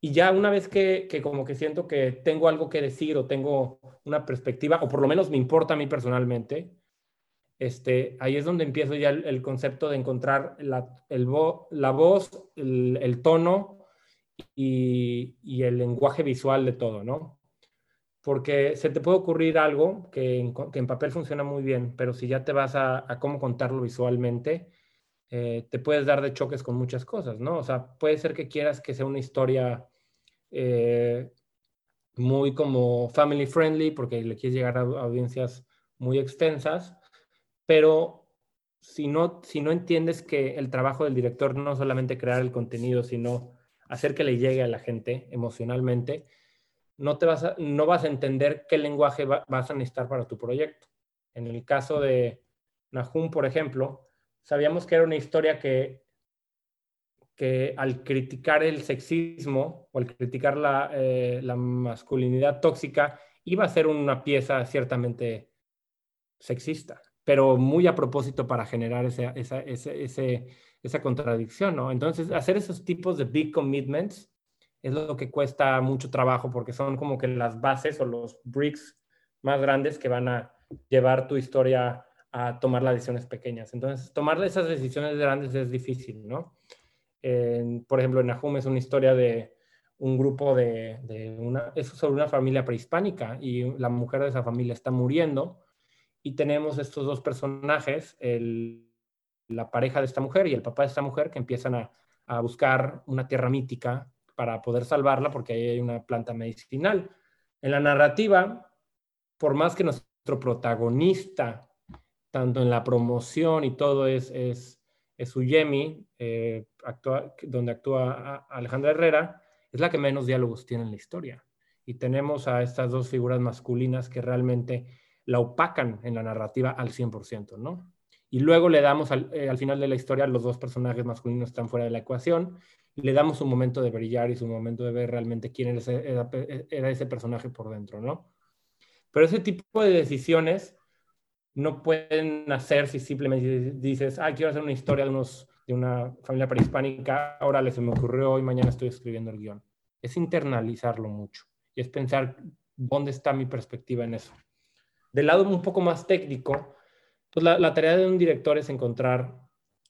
Y ya una vez que, como que siento que tengo algo que decir o tengo una perspectiva, o por lo menos me importa a mí personalmente, este, ahí es donde empiezo ya el, concepto de encontrar la, la voz, el, tono y, el lenguaje visual de todo, ¿no? Porque se te puede ocurrir algo que en, papel funciona muy bien, pero si ya te vas a, cómo contarlo visualmente, eh, te puedes dar de choques con muchas cosas, ¿no? O sea, puede ser que quieras que sea una historia eh, muy como family friendly porque le quieres llegar a audiencias muy extensas, pero si no, si no entiendes que el trabajo del director no solamente crear el contenido, sino hacer que le llegue a la gente emocionalmente, no, te vas a, no vas a entender qué lenguaje vas a necesitar para tu proyecto. En el caso de Nahum, por ejemplo, sabíamos que era una historia que, que al criticar el sexismo o al criticar la, eh, la masculinidad tóxica, iba a ser una pieza ciertamente sexista, pero muy a propósito para generar esa, esa, ese, esa contradicción, ¿no? Entonces, hacer esos tipos de big commitments es lo que cuesta mucho trabajo porque son como que las bases o los bricks más grandes que van a llevar tu historia a tomar las decisiones pequeñas. Entonces, tomar esas decisiones grandes es difícil, ¿no? por ejemplo, en Nahum es una historia de un grupo de, de una, es sobre una familia prehispánica y la mujer de esa familia está muriendo y tenemos estos dos personajes, la pareja de esta mujer y el papá de esta mujer, que empiezan a, buscar una tierra mítica para poder salvarla porque ahí hay una planta medicinal. En la narrativa, por más que nuestro protagonista, tanto en la promoción y todo, es, es, es Uyemi, eh, donde actúa Alejandra Herrera, es la que menos diálogos tiene en la historia. Y tenemos a estas dos figuras masculinas que realmente la opacan en la narrativa al 100%, ¿no? Y luego le damos eh, al, final de la historia, los dos personajes masculinos están fuera de la ecuación, le damos un momento de brillar y su momento de ver realmente quién era ese, personaje por dentro, ¿no? Pero ese tipo de decisiones no pueden hacer si simplemente dices, ah, quiero hacer una historia de, unos, de una familia prehispánica, ahora le se me ocurrió y mañana estoy escribiendo el guion. Es internalizarlo mucho y es pensar dónde está mi perspectiva en eso. Del lado un poco más técnico, pues la, tarea de un director es encontrar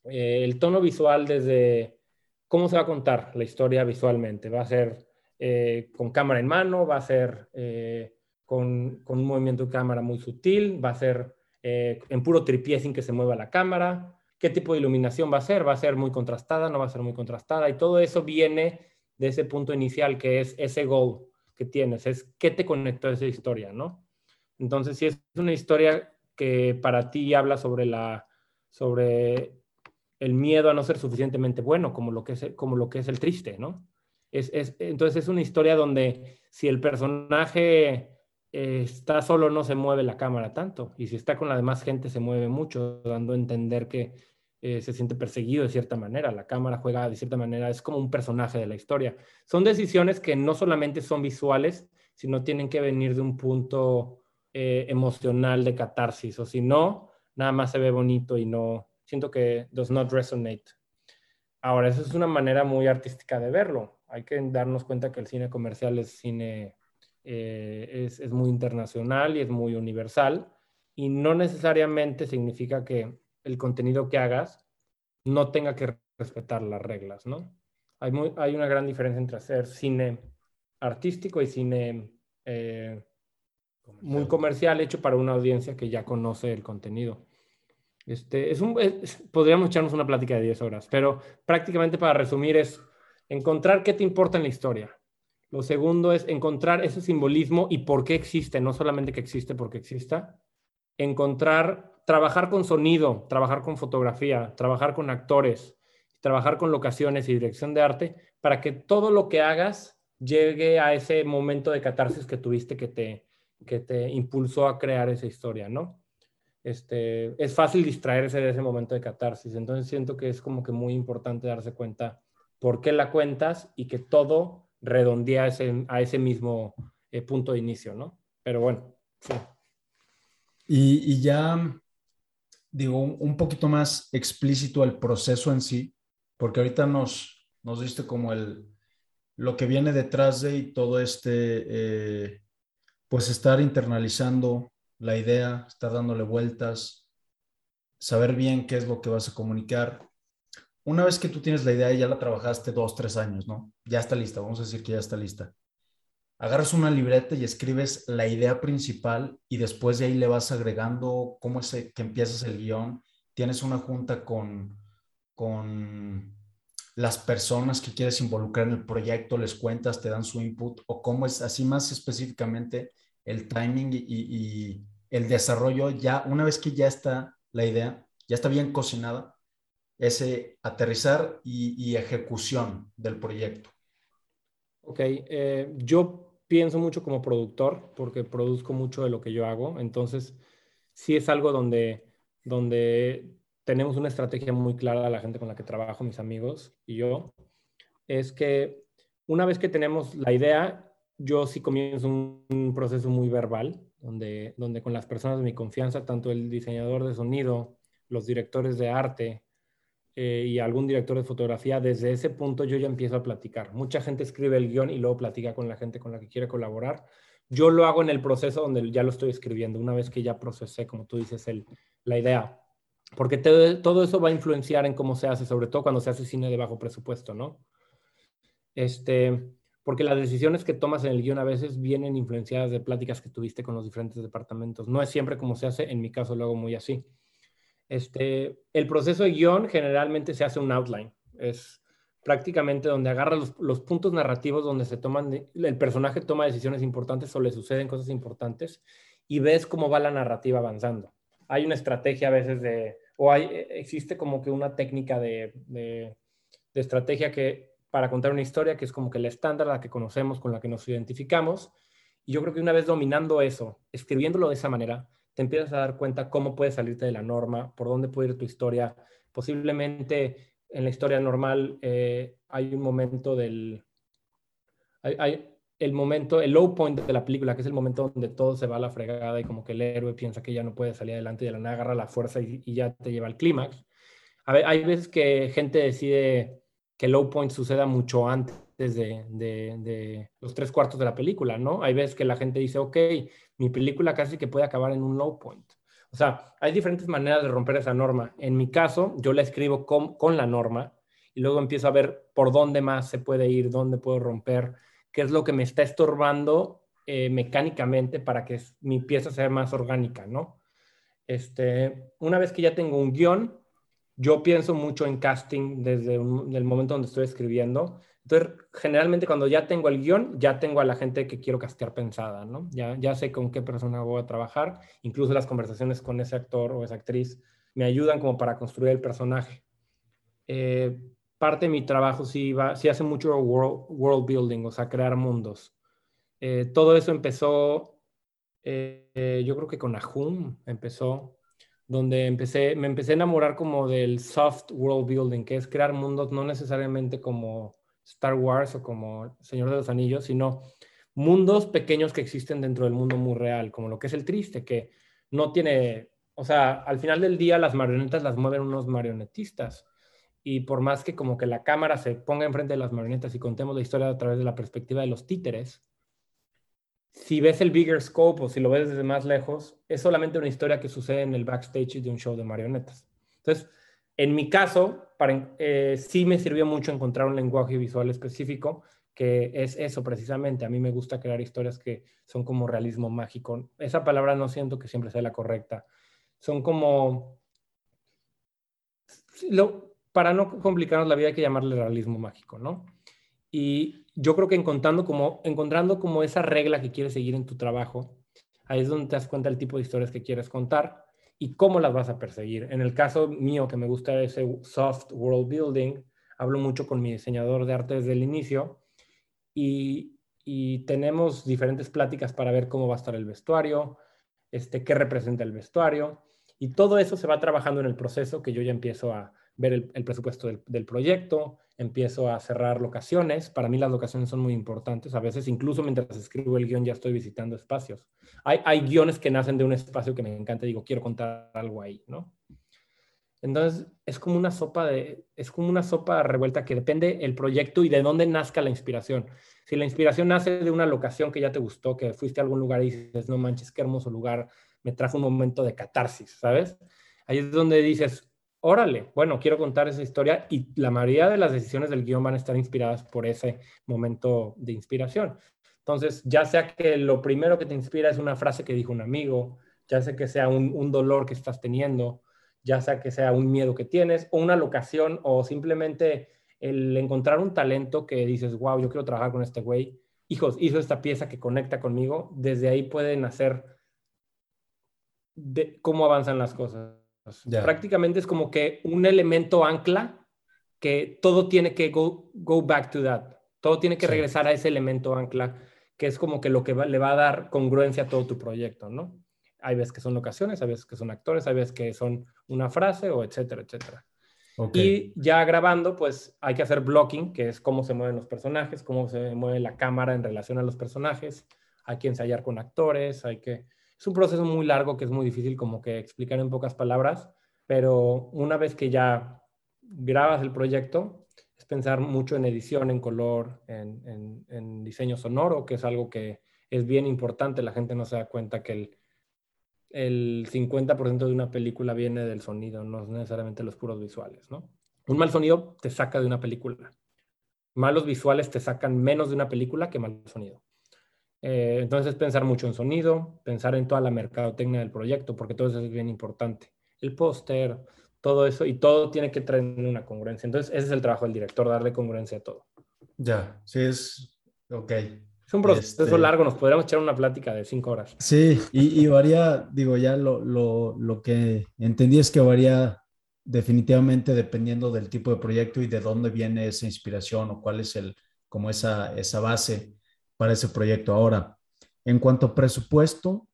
eh, el tono visual desde cómo se va a contar la historia visualmente. Va a ser eh, con cámara en mano, va a ser eh, con, con, un movimiento de cámara muy sutil, va a ser en puro tripié sin que se mueva la cámara, qué tipo de iluminación va a ser, va a ser muy contrastada, no va a ser muy contrastada, y todo eso viene de ese punto inicial que es ese goal que tienes, es qué te conectó a esa historia, ¿no? Entonces, si es una historia que para ti habla sobre, la, sobre el miedo a no ser suficientemente bueno, como lo que es, como lo que es el triste, ¿no? Es, entonces es una historia donde si el personaje está solo no se mueve la cámara tanto y si está con la demás gente se mueve mucho, dando a entender que eh, se siente perseguido de cierta manera, la cámara juega de cierta manera, es como un personaje de la historia. Son decisiones que no solamente son visuales, sino tienen que venir de un punto eh, emocional de catarsis, o si no, nada más se ve bonito y no, siento que does not resonate. Ahora, eso es una manera muy artística de verlo. Hay que darnos cuenta que el cine comercial es cine, eh, es, es muy internacional y es muy universal, y no necesariamente significa que el contenido que hagas no tenga que respetar las reglas, ¿no? Hay, muy, hay una gran diferencia entre hacer cine artístico y cine eh, muy comercial hecho para una audiencia que ya conoce el contenido. Este, es un, podríamos echarnos una plática de 10 horas, pero prácticamente para resumir es encontrar qué te importa en la historia. Lo segundo es encontrar ese simbolismo y por qué existe, no solamente que existe porque exista. Encontrar, trabajar con sonido, trabajar con fotografía, trabajar con actores, trabajar con locaciones y dirección de arte para que todo lo que hagas llegue a ese momento de catarsis que tuviste que te, que te impulsó a crear esa historia, ¿no? Este, es fácil distraerse de ese momento de catarsis, entonces siento que es como que muy importante darse cuenta por qué la cuentas y que todo redondea ese, a ese mismo eh, punto de inicio, ¿no? Pero bueno. Y, ya, digo, un poquito más explícito el proceso en sí, porque ahorita nos, nos diste como el, lo que viene detrás de y todo este... Eh, pues estar internalizando la idea, estar dándole vueltas, saber bien qué es lo que vas a comunicar. Una vez que tú tienes la idea y ya la trabajaste dos, tres años, ¿no? Ya está lista, vamos a decir que ya está lista. Agarras una libreta y escribes la idea principal y después de ahí le vas agregando cómo es que empiezas el guion. Tienes una junta con, con las personas que quieres involucrar en el proyecto, les cuentas, te dan su input, o cómo es así más específicamente el timing y, el desarrollo ya, una vez que ya está la idea, ya está bien cocinada, ese aterrizar y, ejecución del proyecto. Ok, eh, yo pienso mucho como productor porque produzco mucho de lo que yo hago, entonces sí es algo donde, donde tenemos una estrategia muy clara la gente con la que trabajo, mis amigos y yo, es que una vez que tenemos la idea, yo sí comienzo un, proceso muy verbal, donde, donde con las personas de mi confianza, tanto el diseñador de sonido, los directores de arte eh, y algún director de fotografía, desde ese punto yo ya empiezo a platicar. Mucha gente escribe el guion y luego platica con la gente con la que quiere colaborar yo lo hago en el proceso donde ya lo estoy escribiendo, una vez que ya procesé, como tú dices, el, la idea. Porque todo eso va a influenciar en cómo se hace, sobre todo cuando se hace cine de bajo presupuesto, ¿no? Este, porque las decisiones que tomas en el guion a veces vienen influenciadas de pláticas que tuviste con los diferentes departamentos. No es siempre como se hace, en mi caso lo hago muy así. Este, el proceso de guion generalmente se hace un outline. Es, prácticamente donde agarra los, puntos narrativos donde se toman, el personaje toma decisiones importantes o le suceden cosas importantes y ves cómo va la narrativa avanzando. Hay una estrategia a veces de, o hay, existe como que una técnica de, de, estrategia que para contar una historia que es como que la estándar, la que conocemos, con la que nos identificamos. Y yo creo que una vez dominando eso, escribiéndolo de esa manera, te empiezas a dar cuenta cómo puedes salirte de la norma, por dónde puede ir tu historia. Posiblemente en la historia normal eh, hay un momento del... Hay, el momento, el low point de la película, que es el momento donde todo se va a la fregada y como que el héroe piensa que ya no puede salir adelante y de la nada agarra la fuerza y, ya te lleva al clímax. Hay veces que gente decide que el low point suceda mucho antes de, de, los tres cuartos de la película, ¿no? Hay veces que la gente dice, ok, mi película casi que puede acabar en un low point. O sea, hay diferentes maneras de romper esa norma. En mi caso, yo la escribo con, la norma y luego empiezo a ver por dónde más se puede ir, dónde puedo romper, qué es lo que me está estorbando eh, mecánicamente para que mi pieza sea más orgánica, ¿no? Este, una vez que ya tengo un guion, yo pienso mucho en casting desde el momento donde estoy escribiendo entonces, generalmente cuando ya tengo el guion, ya tengo a la gente que quiero castear pensada, ¿no? Ya, ya sé con qué persona voy a trabajar, incluso las conversaciones con ese actor o esa actriz me ayudan como para construir el personaje. Eh, parte de mi trabajo sí, va, sí hace mucho world, building, o sea, crear mundos. Eh, todo eso empezó, eh, yo creo que con Ahum empezó, donde empecé, me empecé a enamorar como del soft world building, que es crear mundos no necesariamente como Star Wars o como Señor de los Anillos, sino mundos pequeños que existen dentro del mundo muy real, como lo que es el triste, que no tiene, o sea, al final del día las marionetas las mueven unos marionetistas. Y por más que como que la cámara se ponga enfrente de las marionetas y contemos la historia a través de la perspectiva de los títeres, si ves el bigger scope o si lo ves desde más lejos, es solamente una historia que sucede en el backstage de un show de marionetas. Entonces, en mi caso, para, eh, sí me sirvió mucho encontrar un lenguaje visual específico, que es eso precisamente. A mí me gusta crear historias que son como realismo mágico. Esa palabra no siento que siempre sea la correcta. Son como... Lo, para no complicarnos la vida hay que llamarle realismo mágico, ¿no? Y yo creo que encontrando como, encontrando como esa regla que quieres seguir en tu trabajo, ahí es donde te das cuenta del tipo de historias que quieres contar y cómo las vas a perseguir. En el caso mío, que me gusta ese soft world building, hablo mucho con mi diseñador de arte desde el inicio y, tenemos diferentes pláticas para ver cómo va a estar el vestuario, este, qué representa el vestuario y todo eso se va trabajando en el proceso que yo ya empiezo a ver el, presupuesto del, proyecto, empiezo a cerrar locaciones. Para mí las locaciones son muy importantes. A veces incluso mientras escribo el guion ya estoy visitando espacios. Hay, guiones que nacen de un espacio que me encanta y digo, quiero contar algo ahí, ¿no? Entonces es como una sopa de, es como una sopa revuelta que depende el proyecto y de dónde nazca la inspiración. Si la inspiración nace de una locación que ya te gustó, que fuiste a algún lugar y dices, no manches, qué hermoso lugar, me trajo un momento de catarsis, ¿sabes? Ahí es donde dices, órale, bueno, quiero contar esa historia y la mayoría de las decisiones del guion van a estar inspiradas por ese momento de inspiración. Entonces, ya sea que lo primero que te inspira es una frase que dijo un amigo, ya sea que sea un, dolor que estás teniendo, ya sea que sea un miedo que tienes o una locación o simplemente el encontrar un talento que dices, wow, yo quiero trabajar con este güey, hijos, hizo esta pieza que conecta conmigo, desde ahí pueden hacer de cómo avanzan las cosas. Prácticamente es como que un elemento ancla que todo tiene que go, go back to that. Todo tiene que regresar a ese elemento ancla, que es como que lo que le va a dar congruencia a todo tu proyecto, ¿no? Hay veces que son locaciones, hay veces que son actores, hay veces que son una frase o etcétera, etcétera. Y ya grabando, pues hay que hacer blocking, que es cómo se mueven los personajes, cómo se mueve la cámara en relación a los personajes. Hay que ensayar con actores, hay que... Es un proceso muy largo que es muy difícil como que explicar en pocas palabras, pero una vez que ya grabas el proyecto, es pensar mucho en edición, en color, en, diseño sonoro, que es algo que es bien importante. La gente no se da cuenta que el, el 50% de una película viene del sonido, no necesariamente los puros visuales, ¿no? Un mal sonido te saca de una película. Malos visuales te sacan menos de una película que mal sonido. Eh, entonces, pensar mucho en sonido, pensar en toda la mercadotecnia del proyecto, porque todo eso es bien importante. El póster, todo eso, y todo tiene que traer una congruencia. Entonces, ese es el trabajo del director, darle congruencia a todo. Ya, sí, es, ok. Es un proceso este, largo, nos podríamos echar una plática de cinco horas. Sí, y, varía, digo, ya lo, lo, lo, que entendí es que varía definitivamente dependiendo del tipo de proyecto y de dónde viene esa inspiración o cuál es el, como esa, esa base para ese proyecto. Ahora, en cuanto a presupuesto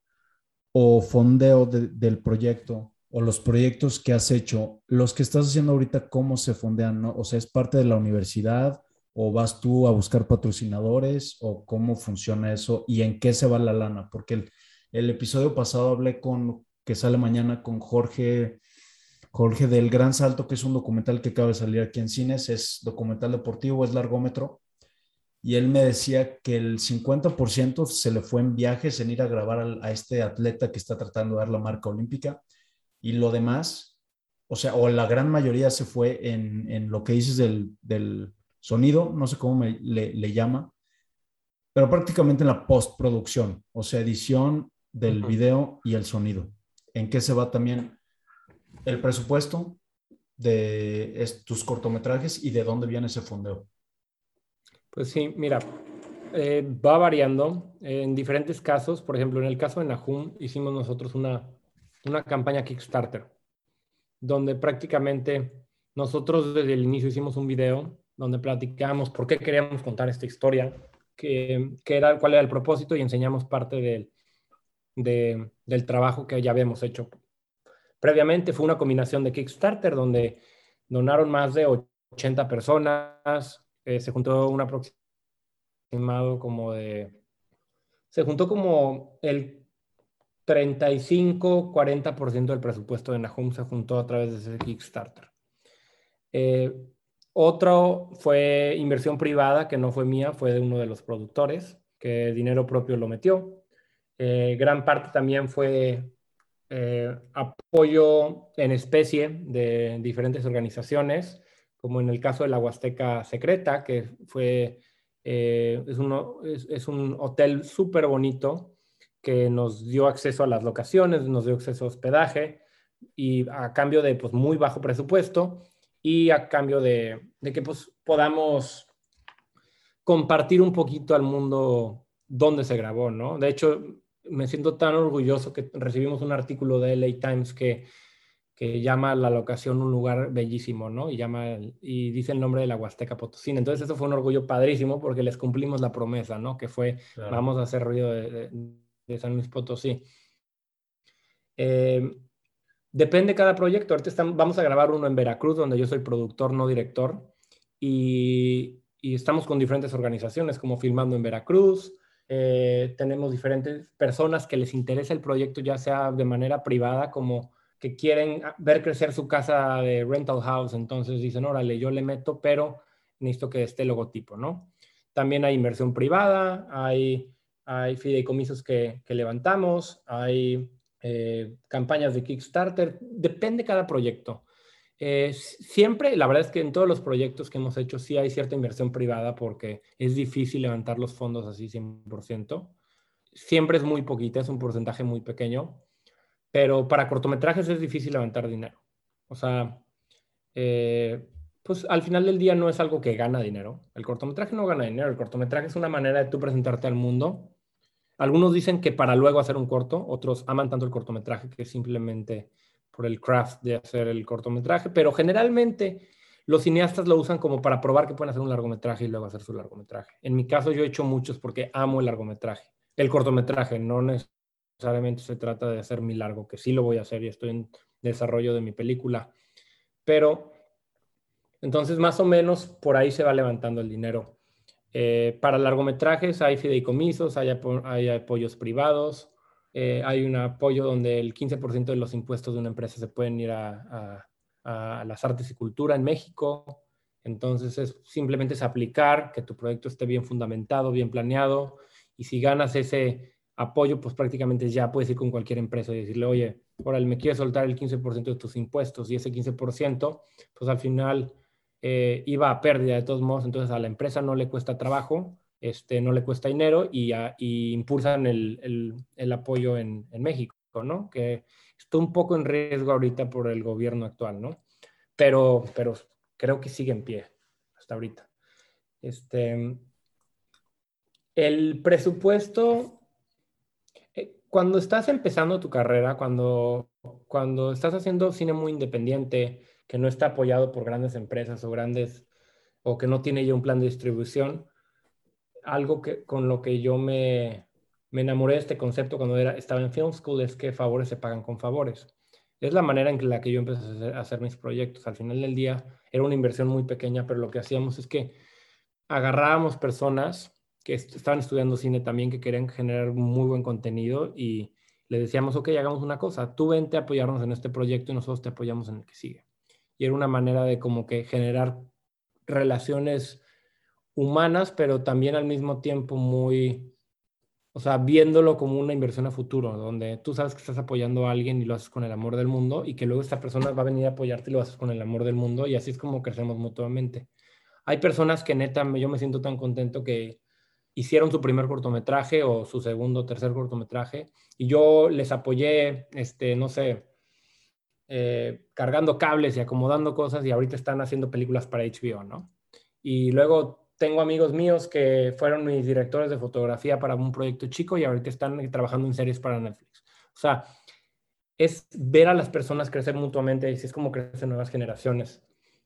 o fondeo del proyecto o los proyectos que has hecho, los que estás haciendo ahorita, ¿cómo se fondean? O sea, ¿es parte de la universidad? o vas tú a buscar patrocinadores o cómo funciona eso y en qué se va la lana? Porque el, episodio pasado hablé con, que sale mañana con Jorge, Jorge del Gran Salto, que es un documental que acaba de salir aquí en cines, es documental deportivo, es largómetro, y él me decía que el 50% se le fue en viajes, en ir a grabar a, este atleta que está tratando de dar la marca olímpica, y lo demás, o sea, o la gran mayoría se fue en, en lo que dices del, del sonido, no sé cómo le, llama, pero prácticamente en la postproducción, o sea, edición del video y el sonido. ¿En qué se va también el presupuesto de tus cortometrajes y de dónde viene ese fondeo? Pues sí, mira, eh, va variando en diferentes casos. Por ejemplo, en el caso de Nahum hicimos nosotros una, una campaña Kickstarter, donde prácticamente nosotros desde el inicio hicimos un video donde platicamos por qué queríamos contar esta historia, qué, era, cuál era el propósito y enseñamos parte del, del trabajo que ya habíamos hecho. Previamente fue una combinación de Kickstarter donde donaron más de 80 personas, eh, se juntó un aproximado como de, se juntó como el 35-40% del presupuesto de Nahum se juntó a través de ese Kickstarter. Eh, otro fue inversión privada, que no fue mía, fue de uno de los productores, que dinero propio lo metió. Eh, gran parte también fue apoyo en especie de diferentes organizaciones, como en el caso de la Huasteca Secreta, que fue, eh, es, es, un hotel súper bonito que nos dio acceso a las locaciones, nos dio acceso a hospedaje y a cambio de pues, muy bajo presupuesto y a cambio de, que pues, podamos compartir un poquito al mundo dónde se grabó, ¿no? De hecho, me siento tan orgulloso que recibimos un artículo de LA Times que, que llama la locación un lugar bellísimo, ¿no? Y, llama, y dice el nombre de la Huasteca Potosina. Entonces eso fue un orgullo padrísimo porque les cumplimos la promesa, ¿no? Que fue, vamos a hacer ruido de, de, San Luis Potosí. Eh, Depende cada proyecto. Ahorita vamos a grabar uno en Veracruz, donde yo soy productor, no director, y, estamos con diferentes organizaciones, como Filmando en Veracruz. Eh, tenemos diferentes personas que les interesa el proyecto, ya sea de manera privada, como que quieren ver crecer su casa de rental house, entonces dicen, órale, yo le meto, pero necesito que esté logotipo, ¿no? También hay inversión privada, hay, hay fideicomisos que, que levantamos, hay eh, campañas de Kickstarter, depende cada proyecto. Eh, siempre, la verdad es que en todos los proyectos que hemos hecho sí hay cierta inversión privada porque es difícil levantar los fondos así 100%. Siempre es muy poquita, es un porcentaje muy pequeño, pero para cortometrajes es difícil levantar dinero. O sea, eh, pues al final del día no es algo que gana dinero. El cortometraje no gana dinero. El cortometraje es una manera de tú presentarte al mundo. Algunos dicen que para luego hacer un corto, otros aman tanto el cortometraje que simplemente por el craft de hacer el cortometraje, pero generalmente los cineastas lo usan como para probar que pueden hacer un largometraje y luego hacer su largometraje. En mi caso yo he hecho muchos porque amo el largometraje, el cortometraje, no necesariamente se trata de hacer mi largo, que sí lo voy a hacer y estoy en desarrollo de mi película, pero entonces más o menos por ahí se va levantando el dinero. Eh, para largometrajes hay fideicomisos, hay, hay apoyos privados, eh, hay un apoyo donde el 15% de los impuestos de una empresa se pueden ir a, las artes y cultura en México. Entonces es simplemente es aplicar que tu proyecto esté bien fundamentado, bien planeado y si ganas ese apoyo, pues prácticamente ya puedes ir con cualquier empresa y decirle, oye, ahora me quieres soltar el 15% de tus impuestos y ese 15%, pues al final eh, iba a pérdida de todos modos, entonces a la empresa no le cuesta trabajo este, no le cuesta dinero y, impulsan el, apoyo en, México, ¿no? Que está un poco en riesgo ahorita por el gobierno actual, ¿no? Pero, pero creo que sigue en pie hasta ahorita. Este, el presupuesto, cuando estás empezando tu carrera, cuando, cuando estás haciendo cine muy independiente, que no está apoyado por grandes empresas o grandes, o que no tiene ya un plan de distribución, algo que, con lo que yo me, me enamoré de este concepto cuando era, estaba en Film School es que favores se pagan con favores. Es la manera en la que yo empecé a hacer, mis proyectos. Al final del día era una inversión muy pequeña, pero lo que hacíamos es que agarrábamos personas que estaban estudiando cine también, que querían generar muy buen contenido y le decíamos, ok, hagamos una cosa, tú vente a apoyarnos en este proyecto y nosotros te apoyamos en el que sigue. Y era una manera de como que generar relaciones humanas, pero también al mismo tiempo muy, o sea, viéndolo como una inversión a futuro, donde tú sabes que estás apoyando a alguien y lo haces con el amor del mundo y que luego esta persona va a venir a apoyarte y lo haces con el amor del mundo y así es como crecemos mutuamente. Hay personas que neta, yo me siento tan contento que hicieron su primer cortometraje o su segundo o tercer cortometraje y yo les apoyé, este, no sé, eh, cargando cables y acomodando cosas y ahorita están haciendo películas para HBO, ¿no? Y luego tengo amigos míos que fueron mis directores de fotografía para un proyecto chico y ahorita están trabajando en series para Netflix. O sea, es ver a las personas crecer mutuamente y es como crecen nuevas generaciones.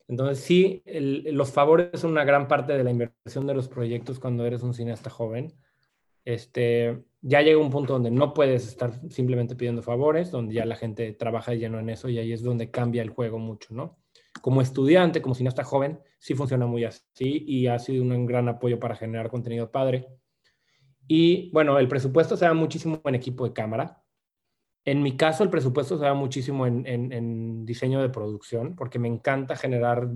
Entonces, sí, los favores son una gran parte de la inversión de los proyectos cuando eres un cineasta joven. Este, ya llega un punto donde no puedes estar simplemente pidiendo favores, donde ya la gente trabaja lleno en eso y ahí es donde cambia el juego mucho, ¿no? como estudiante, como cineasta joven, sí funciona muy así y ha sido un gran apoyo para generar contenido padre. Y bueno, el presupuesto se da muchísimo en equipo de cámara. En mi caso, el presupuesto se da muchísimo en, diseño de producción, porque me encanta generar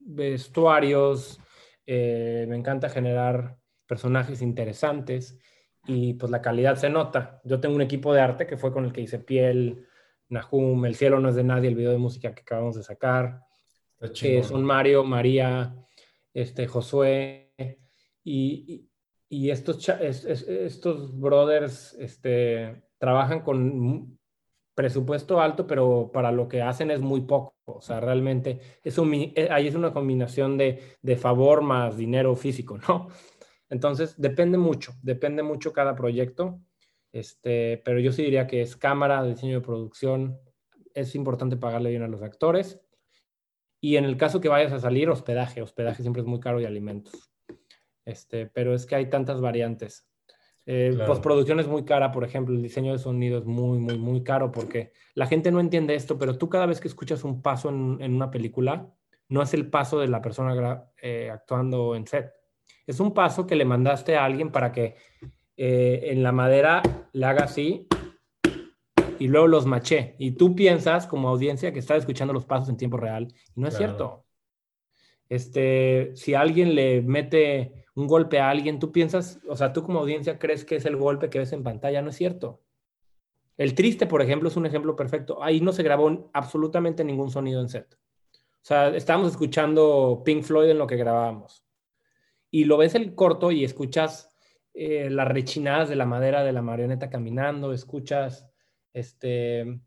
vestuarios, eh, me encanta generar personajes interesantes y pues la calidad se nota. Yo tengo un equipo de arte que fue con el que hice Piel, Nahum, El cielo no es de nadie, el video de música que acabamos de sacar, que son Mario, María, este, Josué, y, y, estos, estos brothers este, trabajan con presupuesto alto, pero para lo que hacen es muy poco. O sea, realmente es eh, ahí es una combinación de, de favor más dinero físico, ¿no? Entonces, depende mucho, depende mucho cada proyecto, este, pero yo sí diría que es cámara, diseño de producción, es importante pagarle bien a los actores y en el caso que vayas a salir, hospedaje. Hospedaje siempre es muy caro y alimentos. Este, pero es que hay tantas variantes. Eh, Postproducción es muy cara, por ejemplo, el diseño de sonido es muy, muy, muy caro porque la gente no entiende esto, pero tú cada vez que escuchas un paso en, una película, no es el paso de la persona eh, actuando en set. Es un paso que le mandaste a alguien para que eh, en la madera le haga así y luego los maché. Y tú piensas como audiencia que estás escuchando los pasos en tiempo real y no es cierto. Este, si alguien le mete un golpe a alguien, tú piensas, o sea, tú como audiencia crees que es el golpe que ves en pantalla, no es cierto. El triste, por ejemplo, es un ejemplo perfecto. Ahí no se grabó absolutamente ningún sonido en set. O sea, estábamos escuchando Pink Floyd en lo que grabábamos. Y lo ves el corto y escuchas eh, las rechinadas de la madera de la marioneta caminando, escuchas este,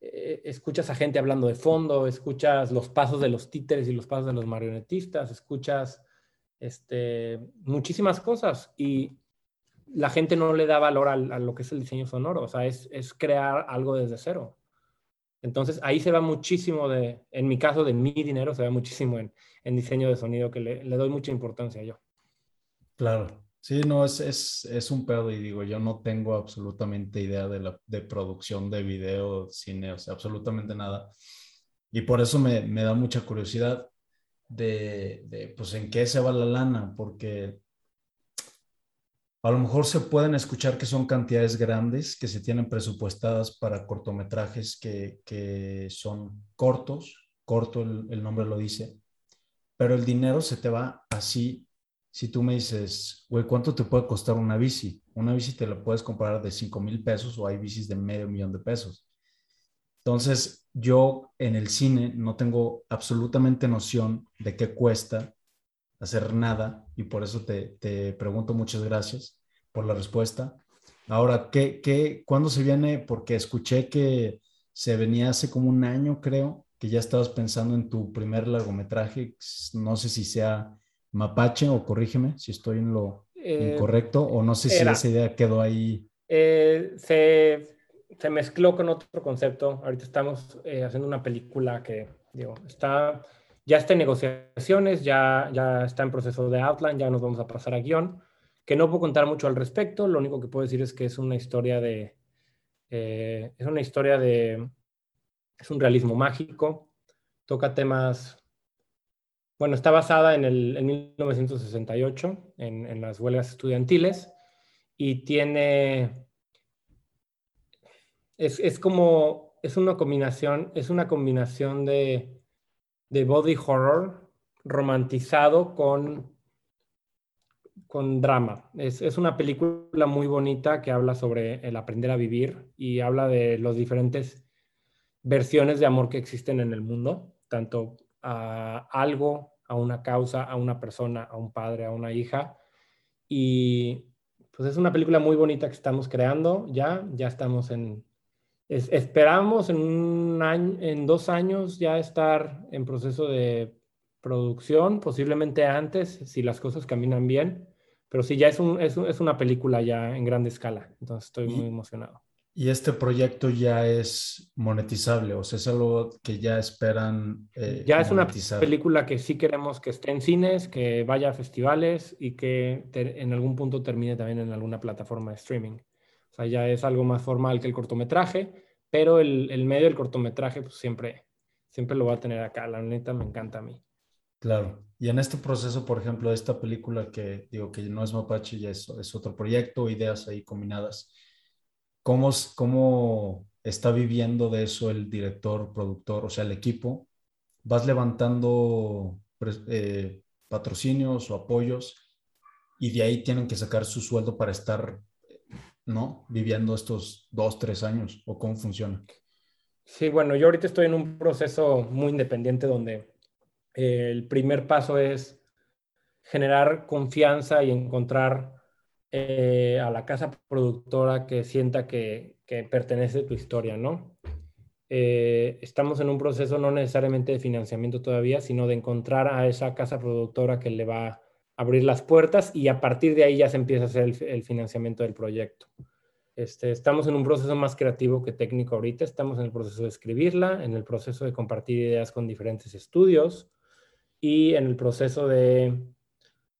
eh, escuchas a gente hablando de fondo, escuchas los pasos de los títeres y los pasos de los marionetistas, escuchas este, muchísimas cosas y la gente no le da valor a, lo que es el diseño sonoro, o sea, es, es, crear algo desde cero. Entonces ahí se va muchísimo de, en mi caso de mi dinero, se va muchísimo en, en diseño de sonido que le, le, doy mucha importancia yo. Claro, sí, no, es, es, es, un pedo y digo, yo no tengo absolutamente idea de, la, de producción de video, cine, o sea, absolutamente nada. Y por eso me, me da mucha curiosidad de, pues, en qué se va la lana, porque a lo mejor se pueden escuchar que son cantidades grandes que se tienen presupuestadas para cortometrajes que, que son cortos, corto el, el, nombre lo dice, pero el dinero se te va así. Si tú me dices, güey, ¿cuánto te puede costar una bici? Una bici te la puedes comprar de 5 mil pesos o hay bicis de medio millón de pesos. Entonces, yo en el cine no tengo absolutamente noción de qué cuesta hacer nada y por eso te, te pregunto muchas gracias por la respuesta. Ahora, ¿qué, qué, ¿cuándo se viene? Porque escuché que se venía hace como un año, creo, que ya estabas pensando en tu primer largometraje. No sé si sea Mapache o corrígeme si estoy en lo eh, incorrecto o no sé si esa idea quedó ahí. Eh, se se mezcló con otro concepto. Ahorita estamos eh, haciendo una película que, digo, está, ya está en negociaciones, ya, ya está en proceso de outline, ya nos vamos a pasar a guion, que no puedo contar mucho al respecto. Lo único que puedo decir es que es una historia de, eh, es una historia de, es un realismo mágico, toca temas, bueno, está basada en, el, en 1968, en, en las huelgas estudiantiles, y tiene es, es, como, es una combinación, es una combinación de, de body horror romantizado con, con drama. Es, es, una película muy bonita que habla sobre el aprender a vivir y habla de las diferentes versiones de amor que existen en el mundo, tanto a algo, a una causa, a una persona, a un padre, a una hija. Y pues es una película muy bonita que estamos creando ya, ya estamos en, esperamos en, un año, en dos años ya estar en proceso de producción, posiblemente antes, si las cosas caminan bien. Pero sí, ya es, un, es, es una película ya en grande escala. Entonces estoy muy emocionado. ¿Y este proyecto ya es monetizable? O sea, es algo que ya esperan. Eh, ya es una película que sí queremos que esté en cines, que vaya a festivales y que en algún punto termine también en alguna plataforma de streaming. O sea, ya es algo más formal que el cortometraje, pero el, el medio del cortometraje pues siempre, siempre lo va a tener acá. La neta me encanta a mí. Claro. Y en este proceso, por ejemplo, de esta película que digo que no es Mapache, ya es, es otro proyecto, ideas ahí combinadas. ¿Cómo, ¿Cómo está viviendo de eso el director, productor, o sea, el equipo? ¿Vas levantando eh, patrocinios o apoyos y de ahí tienen que sacar su sueldo para estar ¿no? Viviendo estos dos, tres años, o cómo funciona. Sí, bueno, yo ahorita estoy en un proceso muy independiente donde eh, el primer paso es generar confianza y encontrar eh, a la casa productora que sienta que, que pertenece a tu historia, ¿no? Eh, estamos en un proceso no necesariamente de financiamiento todavía, sino de encontrar a esa casa productora que le va abrir las puertas y a partir de ahí ya se empieza a hacer el, financiamiento del proyecto. Este, estamos en un proceso más creativo que técnico ahorita, estamos en el proceso de escribirla, en el proceso de compartir ideas con diferentes estudios y en el proceso de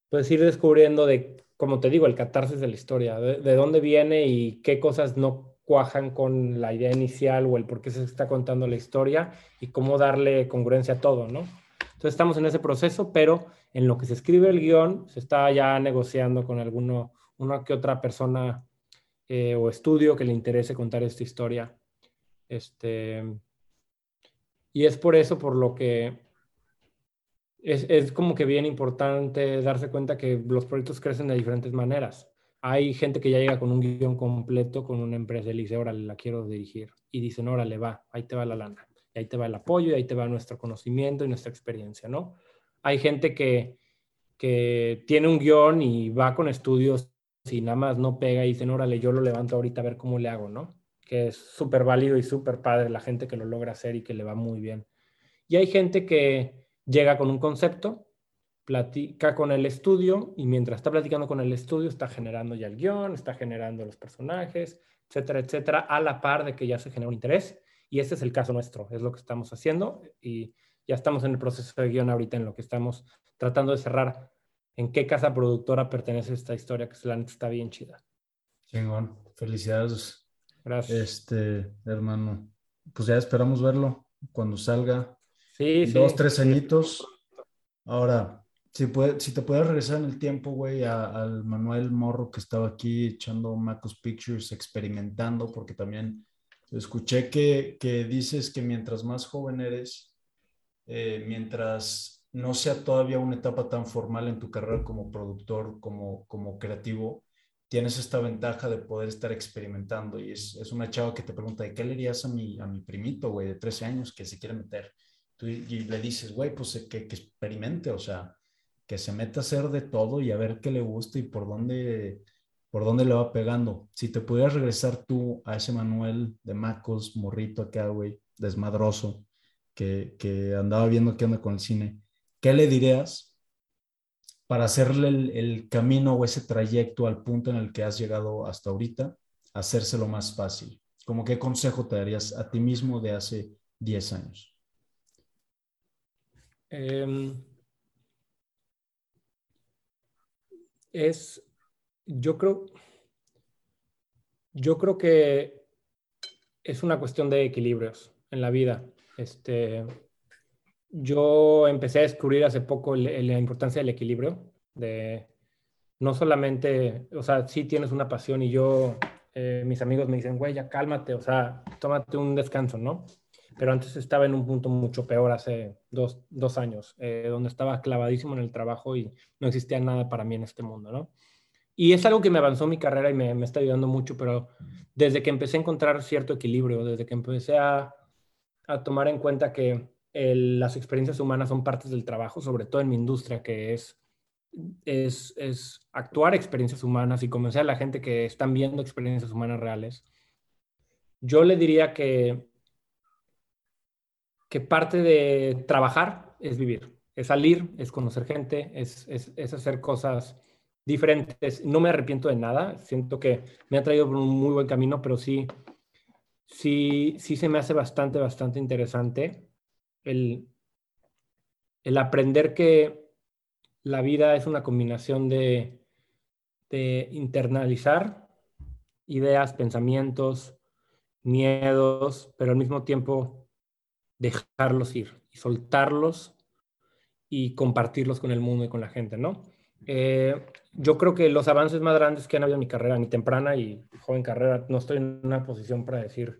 pues, ir descubriendo de, como te digo, el catarsis de la historia, de, de dónde viene y qué cosas no cuajan con la idea inicial o el por qué se está contando la historia y cómo darle congruencia a todo, ¿no? Entonces estamos en ese proceso, pero en lo que se escribe el guion, se está ya negociando con alguno, una que otra persona eh, o estudio que le interese contar esta historia. Este, y es por eso por lo que es, es, como que bien importante darse cuenta que los proyectos crecen de diferentes maneras. Hay gente que ya llega con un guion completo con una empresa y le dice, órale, la quiero dirigir. Y dicen, órale, va, ahí te va la lana y ahí te va el apoyo y ahí te va nuestro conocimiento y nuestra experiencia, ¿no? Hay gente que, tiene un guion y va con estudios y nada más no pega y dicen, órale, yo lo levanto ahorita a ver cómo le hago, ¿no? que es súper válido y súper padre la gente que lo logra hacer y que le va muy bien. Y hay gente que llega con un concepto, platica con el estudio y mientras está platicando con el estudio está generando ya el guion, está generando los personajes, etcétera, etcétera, a la par de que ya se genera un interés. Y este es el caso nuestro, es lo que estamos haciendo y ya estamos en el proceso de guion ahorita en lo que estamos tratando de cerrar en qué casa productora pertenece esta historia, que está bien chida. Chingón, felicidades. Gracias. Este, hermano, pues ya esperamos verlo cuando salga. Sí, Dos, tres añitos. Ahora, si, puede, si te puedes regresar en el tiempo, güey, al Manuel Morro que estaba aquí echando Macos Pictures, experimentando, porque también escuché que, que dices que mientras más joven eres, eh, mientras no sea todavía una etapa tan formal en tu carrera como productor, como, como creativo, tienes esta ventaja de poder estar experimentando. Y es, es una chava que te pregunta, ¿de qué le dirías a mi, a mi primito, güey, de 13 años que se quiere meter? Y le dices, güey, pues eh, que, que experimente, o sea, que se meta a hacer de todo y a ver qué le gusta y por dónde, por dónde le va pegando. Si te pudieras regresar tú a ese Manuel de Macos, morrito acá, güey, desmadroso, que, andaba viendo qué onda con el cine, ¿qué le dirías para hacerle el, camino o ese trayecto al punto en el que has llegado hasta ahorita, hacérselo más fácil? ¿Cómo qué consejo te darías a ti mismo de hace 10 años? Em, es, yo creo, yo creo que es una cuestión de equilibrios en la vida. Este, yo empecé a descubrir hace poco la importancia del equilibrio, de no solamente, o sea, si tienes una pasión y yo, eh, mis amigos me dicen, güey, ya cálmate, o sea, tómate un descanso, ¿no? Pero antes estaba en un punto mucho peor hace dos, dos años, eh, donde estaba clavadísimo en el trabajo y no existía nada para mí en este mundo, ¿no? Y es algo que me avanzó mi carrera y me, me está ayudando mucho, pero desde que empecé a encontrar cierto equilibrio, desde que empecé a a tomar en cuenta que las experiencias humanas son partes del trabajo, sobre todo en mi industria, que es, es, es actuar experiencias humanas y convencer a la gente que están viendo experiencias humanas reales. Yo le diría que, que parte de trabajar es vivir, es salir, es conocer gente, es, es, es hacer cosas diferentes. No me arrepiento de nada, siento que me ha traído por un muy buen camino, pero sí sí, sí se me hace bastante, bastante interesante el, el aprender que la vida es una combinación de, de internalizar ideas, pensamientos, miedos, pero al mismo tiempo dejarlos ir y soltarlos y compartirlos con el mundo y con la gente, ¿no? Eh, yo creo que los avances más grandes que han habido en mi carrera, mi temprana y joven carrera, no estoy en una posición para decir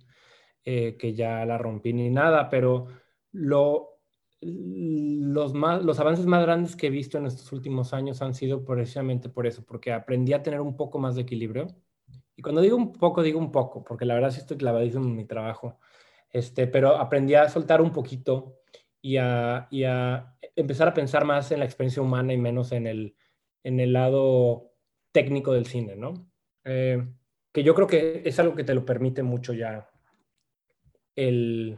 eh, que ya la rompí ni nada, pero lo, los, más, los avances más grandes que he visto en estos últimos años han sido precisamente por eso, porque aprendí a tener un poco más de equilibrio. Y cuando digo un poco, digo un poco, porque la verdad sí estoy clavadísimo en mi trabajo. Este, pero aprendí a soltar un poquito y a, y a empezar a pensar más en la experiencia humana y menos en el, en el lado técnico del cine, ¿no? Eh, que yo creo que es algo que te lo permite mucho ya el,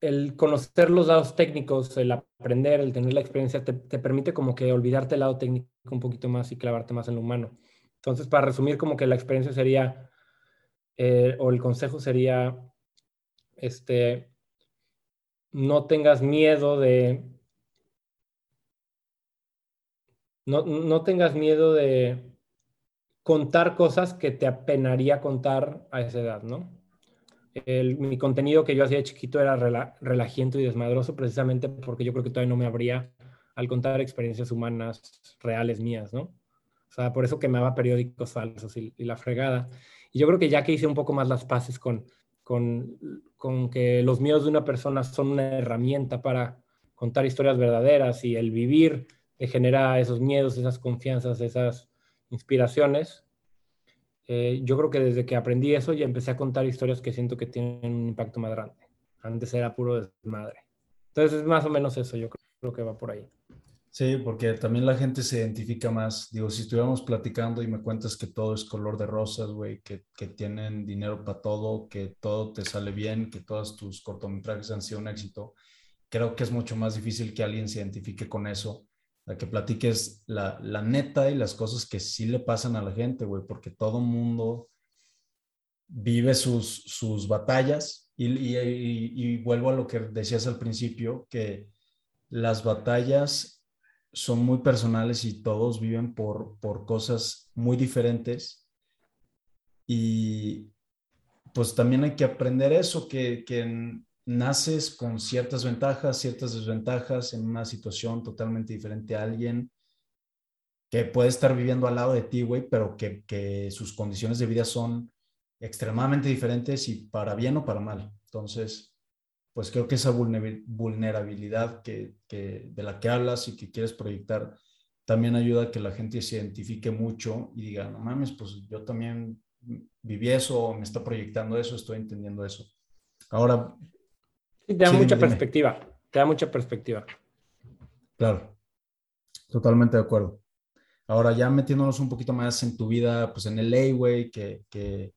el conocer los lados técnicos, el aprender, el tener la experiencia, te, permite como que olvidarte el lado técnico un poquito más y clavarte más en lo humano. Entonces, para resumir, como que la experiencia sería, eh, o el consejo sería, este, no tengas miedo de no, tengas miedo de contar cosas que te apenaría contar a esa edad, ¿no? mi contenido que yo hacía de chiquito era relajiento y desmadroso precisamente porque yo creo que todavía no me habría al contar experiencias humanas reales mías, ¿no? O sea, por eso quemaba periódicos falsos y, la fregada. Y yo creo que ya que hice un poco más las paces con, con, con que los miedos de una persona son una herramienta para contar historias verdaderas y el vivir genera esos miedos, esas confianzas, esas inspiraciones. Eh, yo creo que desde que aprendí eso ya empecé a contar historias que siento que tienen un impacto más grande. Antes era puro desmadre. Entonces es más o menos eso, yo creo que va por ahí. Sí, porque también la gente se identifica más. Digo, si estuviéramos platicando y me cuentas que todo es color de rosas, güey, que, que tienen dinero para todo, que todo te sale bien, que todos tus cortometrajes han sido un éxito, creo que es mucho más difícil que alguien se identifique con eso, a que platiques la, la neta y las cosas que sí le pasan a la gente, güey, porque todo mundo vive sus, sus batallas y, vuelvo a lo que decías al principio, que las batallas son muy personales y todos viven por, por cosas muy diferentes. Y pues también hay que aprender eso, que, que naces con ciertas ventajas, ciertas desventajas en una situación totalmente diferente a alguien que puede estar viviendo al lado de ti, güey, pero que, que sus condiciones de vida son extremadamente diferentes y para bien o para mal. Entonces, pues creo que esa vulnerabilidad que, de la que hablas y que quieres proyectar también ayuda a que la gente se identifique mucho y diga, no mames, pues yo también viví eso, me está proyectando eso, estoy entendiendo eso. Ahora... te da mucha perspectiva, te da mucha perspectiva. Claro, totalmente de acuerdo. Ahora ya metiéndonos un poquito más en tu vida, pues en LA, güey, que, que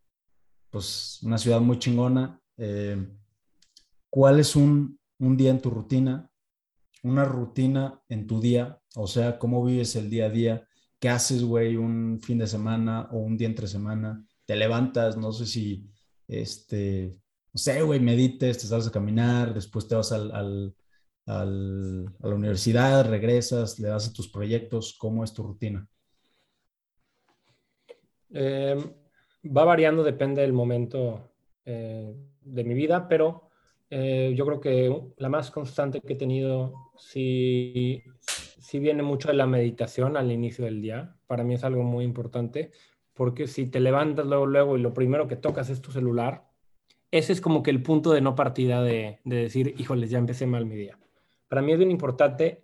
pues una ciudad muy chingona. Eh, ¿Cuál es un, día en tu rutina? Una rutina en tu día, o sea, cómo vives el día a día, qué haces, güey, un fin de semana o un día entre semana, te levantas, no sé si, este, no sé, güey, medites, te sales a caminar, después te vas al, a la universidad, regresas, le das a tus proyectos, ¿cómo es tu rutina? Em, va variando, depende del momento eh, de mi vida, pero eh, yo creo que la más constante que he tenido sí, sí viene mucho de la meditación al inicio del día. Para mí es algo muy importante porque si te levantas luego, luego y lo primero que tocas es tu celular, ese es como que el punto de no partida de, de decir, híjoles, ya empecé mal mi día. Para mí es bien importante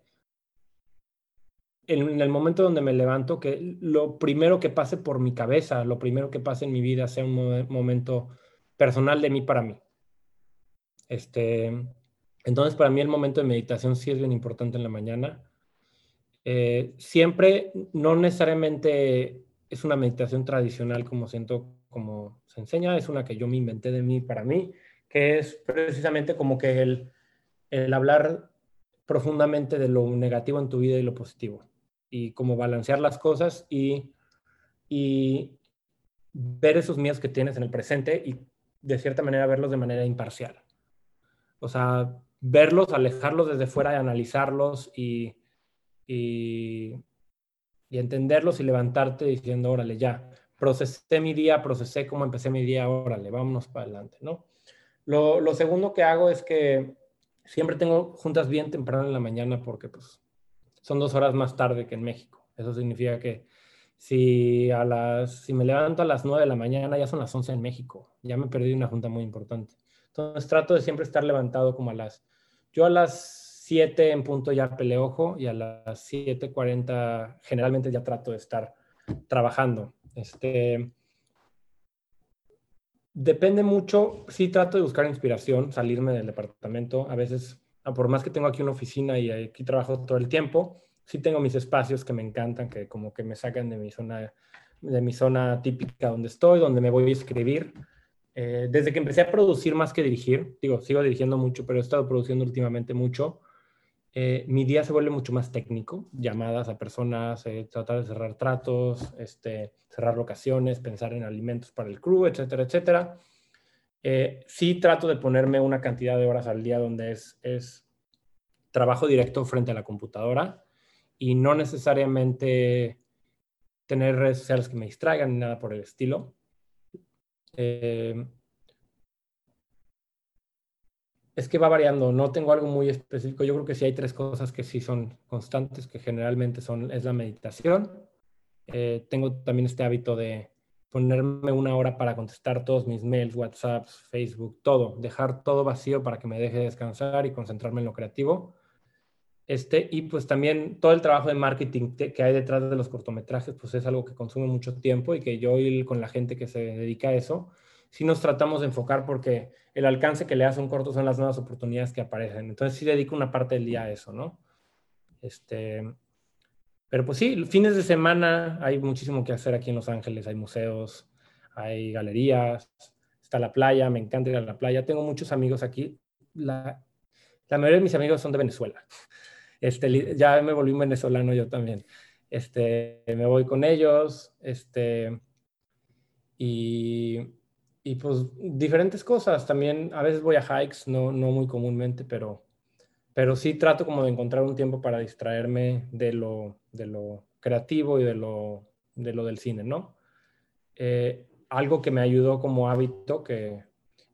en, el momento donde me levanto que lo primero que pase por mi cabeza, lo primero que pase en mi vida sea un momento personal de mí para mí. Este, entonces, para mí el momento de meditación sí es bien importante en la mañana. Eh, siempre, no necesariamente es una meditación tradicional como siento, como se enseña, es una que yo me inventé de mí para mí, que es precisamente como que el, el hablar profundamente de lo negativo en tu vida y lo positivo, y cómo balancear las cosas y, y ver esos miedos que tienes en el presente y de cierta manera verlos de manera imparcial. O sea, verlos, alejarlos desde fuera y analizarlos y, y, entenderlos y levantarte diciendo, órale, ya, procesé mi día, procesé cómo empecé mi día, órale, vámonos para adelante, ¿no? Lo, lo, segundo que hago es que siempre tengo juntas bien temprano en la mañana porque pues son dos horas más tarde que en México. Eso significa que si, a las, si me levanto a las nueve de la mañana ya son las once en México. Ya me perdí una junta muy importante. Entonces trato de siempre estar levantado como a las, yo a las 7 en punto ya peleojo y a las 7.40 generalmente ya trato de estar trabajando. Este, depende mucho, sí trato de buscar inspiración, salirme del departamento. A veces, ah, por más que tengo aquí una oficina y aquí trabajo todo el tiempo, sí tengo mis espacios que me encantan, que como que me sacan de mi zona, de mi zona típica donde estoy, donde me voy a escribir. Eh, desde que empecé a producir más que dirigir, digo, sigo dirigiendo mucho, pero he estado produciendo últimamente mucho, eh, mi día se vuelve mucho más técnico, llamadas a personas, eh, tratar de cerrar tratos, este, cerrar locaciones, pensar en alimentos para el crew, etcétera, etcétera. sí trato de ponerme una cantidad de horas al día donde es, es trabajo directo frente a la computadora y no necesariamente tener redes sociales que me distraigan ni nada por el estilo. Es que va variando, no tengo algo muy específico. Yo creo que sí hay tres cosas que sí son constantes, que generalmente son, es la meditación. Eh, tengo también este hábito de ponerme una hora para contestar todos mis mails, WhatsApps, Facebook, todo, dejar todo vacío para que me deje descansar y concentrarme en lo creativo. Este, y pues también todo el trabajo de marketing que hay detrás de los cortometrajes, pues es algo que consume mucho tiempo y que yo y con la gente que se dedica a eso, sí nos tratamos de enfocar porque el alcance que le hace un corto son las nuevas oportunidades que aparecen. Entonces sí dedico una parte del día a eso, ¿no? Este, pero pues sí, fines de semana hay muchísimo que hacer aquí en Los Ángeles. Hay museos, hay galerías, está la playa, me encanta ir a la playa. Tengo muchos amigos aquí. La, la mayoría de mis amigos son de Venezuela. Este, ya me volví un venezolano yo también. Este, me voy con ellos, este, y, y pues diferentes cosas. También a veces voy a hikes, no, no muy comúnmente, pero, pero sí trato como de encontrar un tiempo para distraerme de lo, de lo creativo y de lo, de lo del cine, ¿no? Eh, algo que me ayudó como hábito, que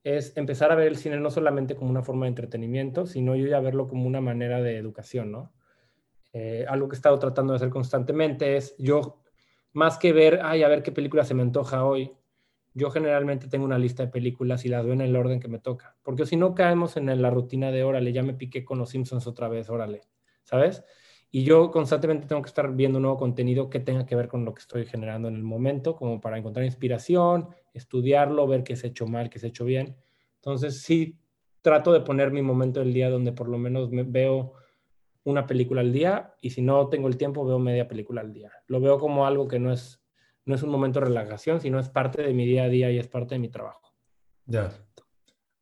es empezar a ver el cine no solamente como una forma de entretenimiento, sino yo ya verlo como una manera de educación, ¿no? Eh, algo que he estado tratando de hacer constantemente es yo, más que ver, ay, a ver qué película se me antoja hoy, yo generalmente tengo una lista de películas y las veo en el orden que me toca, porque si no caemos en la rutina de órale, ya me piqué con los Simpsons otra vez, órale, ¿sabes? Y yo constantemente tengo que estar viendo nuevo contenido que tenga que ver con lo que estoy generando en el momento, como para encontrar inspiración, estudiarlo, ver qué se ha hecho mal, qué se ha hecho bien. Entonces, sí, trato de poner mi momento del día donde por lo menos me veo una película al día y si no tengo el tiempo veo media película al día. Lo veo como algo que no es, no es un momento de relajación, sino es parte de mi día a día y es parte de mi trabajo. Ya.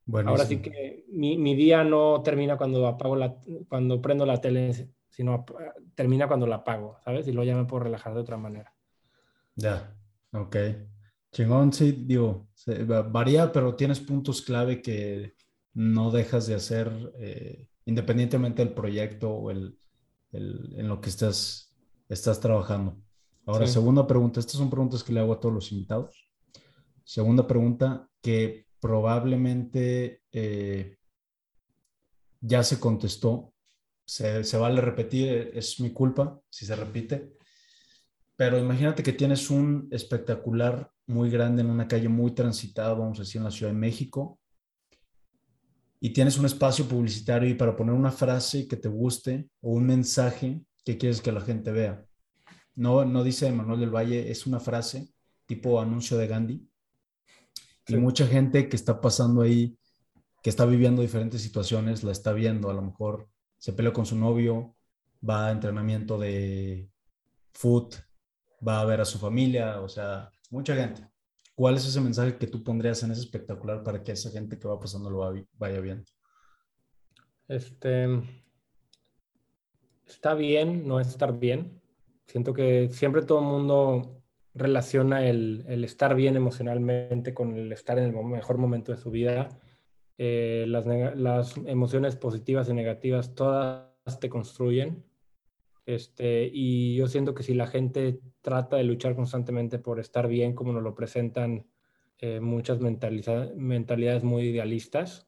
Bueno. Ahora sí que mi, mi, día no termina cuando apago la, cuando prendo la tele, sino termina cuando la apago, ¿sabes? Y luego ya me puedo relajar de otra manera. Ya, ok. Chingón, sí, digo, varía, pero tienes puntos clave que no dejas de hacer eh, independientemente del proyecto o el, en lo que estás, estás trabajando. Ahora, segunda pregunta, estas son preguntas que le hago a todos los invitados. Segunda pregunta, que probablemente eh, ya se contestó, se, se, vale repetir, es mi culpa si se repite, pero imagínate que tienes un espectacular muy grande en una calle muy transitada, vamos a decir, en la Ciudad de México, y tienes un espacio publicitario y para poner una frase que te guste o un mensaje que quieres que la gente vea. No, no dice Manuel del Valle, es una frase tipo anuncio de Gandhi. Y mucha gente que está pasando ahí, que está viviendo diferentes situaciones, la está viendo. A lo mejor se peleó con su novio, va a entrenamiento de foot, va a ver a su familia, o sea, mucha gente. ¿Cuál es ese mensaje que tú pondrías en ese espectacular para que esa gente que va pasando lo vaya viendo? Este, está bien no estar bien. Siento que siempre todo el mundo relaciona el, estar bien emocionalmente con el estar en el mejor momento de su vida. Eh, las, las, emociones positivas y negativas todas te construyen. Este, y yo siento que si la gente trata de luchar constantemente por estar bien, como nos lo presentan eh, muchas mentalidades muy idealistas,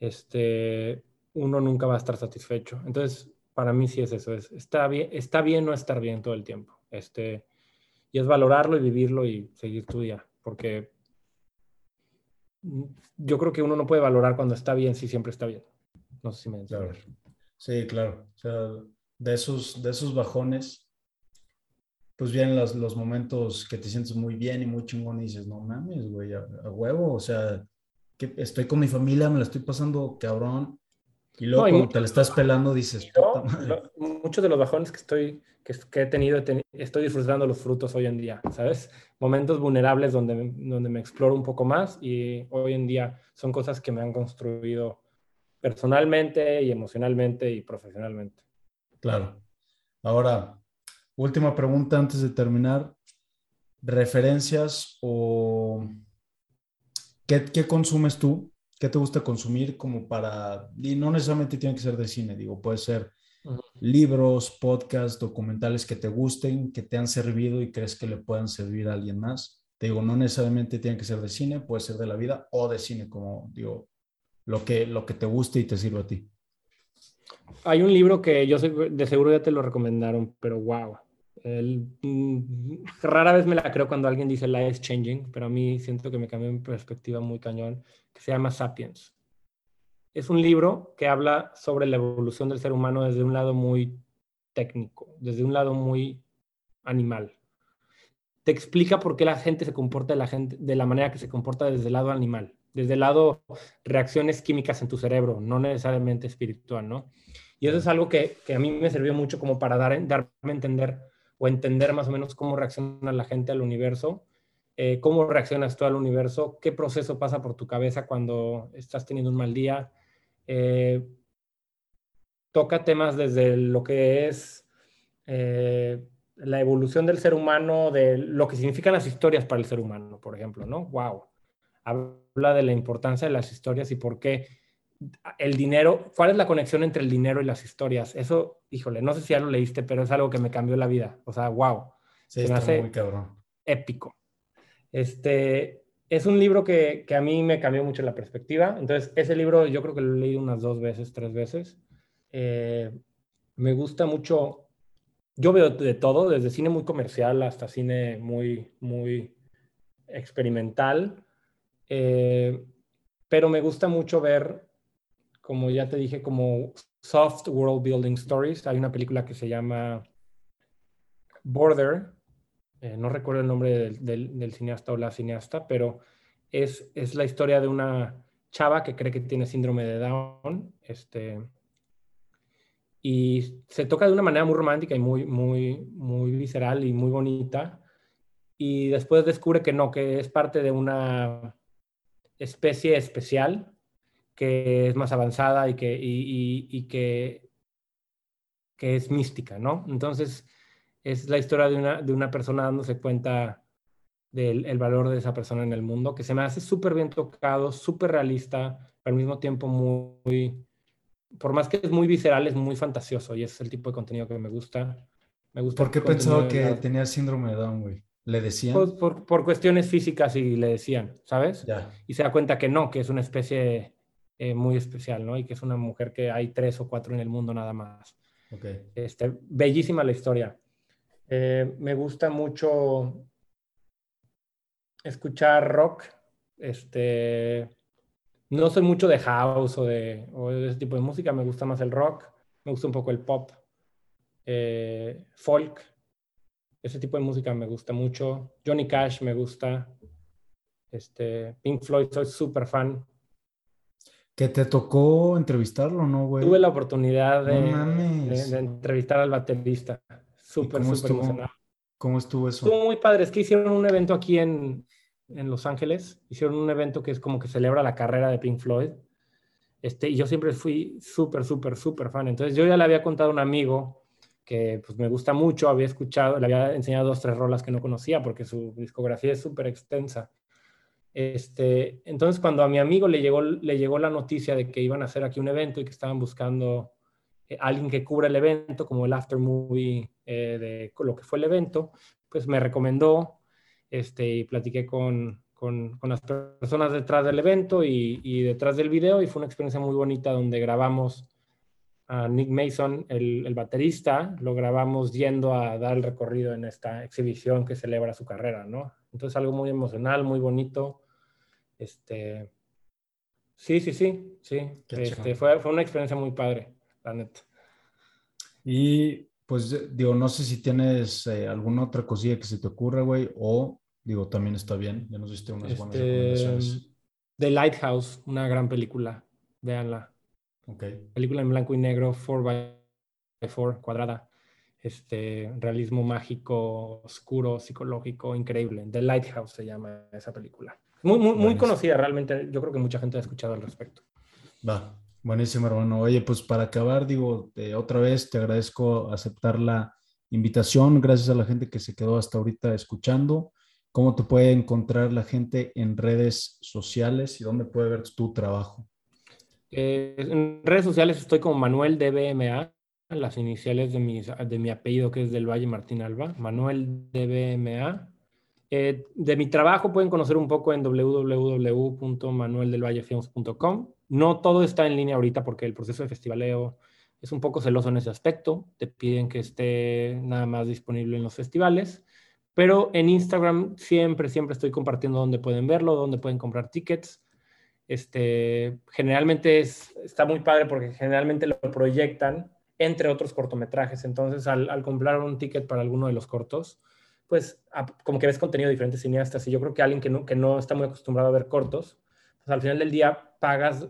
este, uno nunca va a estar satisfecho. Entonces, para mí sí es eso, es, está, bien, está bien no estar bien todo el tiempo. Este, y es valorarlo y vivirlo y seguir tu día, porque yo creo que uno no puede valorar cuando está bien si siempre está bien. No sé si me entiendes. Sí, claro. O sea, de esos, de esos bajones, pues vienen los, los, momentos que te sientes muy bien y muy chingón y dices, no mames, güey, a, huevo, o sea, que estoy con mi familia, me la estoy pasando cabrón. Y luego cuando te la estás pelando dices, muchos de los bajones que estoy, que, que he tenido, estoy disfrutando los frutos hoy en día, ¿sabes? Momentos vulnerables donde, donde me exploro un poco más y hoy en día son cosas que me han construido personalmente y emocionalmente y profesionalmente. Claro. Ahora, última pregunta antes de terminar. ¿Referencias o qué, consumes tú? ¿Qué te gusta consumir como para, y no necesariamente tiene que ser de cine, digo, puede ser libros, podcasts, documentales que te gusten, que te han servido y crees que le puedan servir a alguien más? Te digo, no necesariamente tiene que ser de cine, puede ser de la vida o de cine, como digo, lo que, lo que te guste y te sirva a ti. Hay un libro que yo de seguro ya te lo recomendaron, pero wow. Mm, rara vez me la creo cuando alguien dice life changing, pero a mí siento que me cambió mi perspectiva muy cañón, que se llama Sapiens. Es un libro que habla sobre la evolución del ser humano desde un lado muy técnico, desde un lado muy animal. Te explica por qué la gente se comporta de la, gente, de la manera que se comporta desde el lado animal desde el lado reacciones químicas en tu cerebro, no necesariamente espiritual, ¿no? Y eso es algo que, que a mí me sirvió mucho como para dar, darme a entender o entender más o menos cómo reacciona la gente al universo, eh, cómo reaccionas tú al universo, qué proceso pasa por tu cabeza cuando estás teniendo un mal día. Eh, toca temas desde lo que es eh, la evolución del ser humano, de lo que significan las historias para el ser humano, por ejemplo, ¿no? ¡Wow! Habla de la importancia de las historias y por qué el dinero, ¿cuál es la conexión entre el dinero y las historias? Eso, híjole, no sé si ya lo leíste, pero es algo que me cambió la vida. O sea, wow. Sí, está muy cabrón. Épico. Este, es un libro que, que, a mí me cambió mucho la perspectiva. Entonces, ese libro yo creo que lo he leído unas dos veces, tres veces. Eh, me gusta mucho. Yo veo de todo, desde cine muy comercial hasta cine muy, muy experimental. Eh, pero me gusta mucho ver como ya te dije, como soft world building stories. Hay una película que se llama Border, eh, no recuerdo el nombre del, cineasta o la cineasta, pero es, es la historia de una chava que cree que tiene síndrome de Down, este, y se toca de una manera muy romántica y muy, muy, muy visceral y muy bonita, y después descubre que no, que es parte de una especie especial que es más avanzada y que, y, que, que es mística, ¿no? Entonces, es la historia de una, de una persona dándose cuenta del el valor de esa persona en el mundo, que se me hace súper bien tocado, súper realista, pero al mismo tiempo muy, por más que es muy visceral, es muy fantasioso y es el tipo de contenido que me gusta. Me gusta ¿Por qué pensaba que tenía síndrome de Down, güey? ¿Le decían? Pues por, por, cuestiones físicas y le decían, ¿sabes? Ya. Y se da cuenta que no, que es una especie eh, muy especial, ¿no? Y que es una mujer que hay tres o cuatro en el mundo nada más. Okay. Este, bellísima la historia. Eh, me gusta mucho escuchar rock. Este, no soy mucho de house o de, o de, ese tipo de música, me gusta más el rock, me gusta un poco el pop, eh, folk, ese tipo de música me gusta mucho. Johnny Cash me gusta, este, Pink Floyd, soy súper fan. ¿Que te tocó entrevistarlo, no, güey? Tuve la oportunidad de, entrevistar al baterista. Súper, súper emocionado. ¿Cómo estuvo eso? Estuvo muy padre. Es que hicieron un evento aquí en, en, Los Ángeles. Hicieron un evento que es como que celebra la carrera de Pink Floyd. Este, y yo siempre fui súper, súper, súper fan. Entonces yo ya le había contado a un amigo que pues, me gusta mucho, había escuchado, le había enseñado dos, tres rolas que no conocía porque su discografía es súper extensa. Este, entonces, cuando a mi amigo le llegó, le llegó la noticia de que iban a hacer aquí un evento y que estaban buscando eh, alguien que cubra el evento, como el after movie eh, de lo que fue el evento, pues me recomendó este, y platiqué con, con, las personas detrás del evento y, y, detrás del video y fue una experiencia muy bonita donde grabamos a Nick Mason, el, el, baterista, lo grabamos yendo a dar el recorrido en esta exhibición que celebra su carrera, ¿no? Entonces algo muy emocional, muy bonito este, sí, sí, sí, sí. Este, fue, fue una experiencia muy padre, la neta. Y pues digo, no sé si tienes eh, alguna otra cosilla que se te ocurra, güey, o digo, también está bien, ya nos diste unas buenas este, recomendaciones. The Lighthouse, una gran película, véanla. Okay. Película en blanco y negro, 4x4, cuadrada. Este, realismo mágico, oscuro, psicológico, increíble. The Lighthouse se llama esa película. Muy, muy, muy conocida realmente. Yo creo que mucha gente ha escuchado al respecto. Va, buenísimo, hermano. Oye, pues para acabar, digo, otra vez te agradezco aceptar la invitación. Gracias a la gente que se quedó hasta ahorita escuchando. ¿Cómo te puede encontrar la gente en redes sociales y dónde puede ver tu trabajo? Eh, en redes sociales estoy como Manuel DBMA, las iniciales de mi, de mi apellido que es del Valle Martín Alba, Manuel DBMA. Eh, de mi trabajo pueden conocer un poco en www.manueldelvallefilms.com. No todo está en línea ahorita porque el proceso de festivaleo es un poco celoso en ese aspecto. Te piden que esté nada más disponible en los festivales. Pero en Instagram siempre, siempre estoy compartiendo dónde pueden verlo, dónde pueden comprar tickets. Este, generalmente es, está muy padre porque generalmente lo proyectan entre otros cortometrajes. Entonces, al, al comprar un ticket para alguno de los cortos, pues como que ves contenido de diferentes cineastas y yo creo que alguien que no, que no está muy acostumbrado a ver cortos, pues al final del día pagas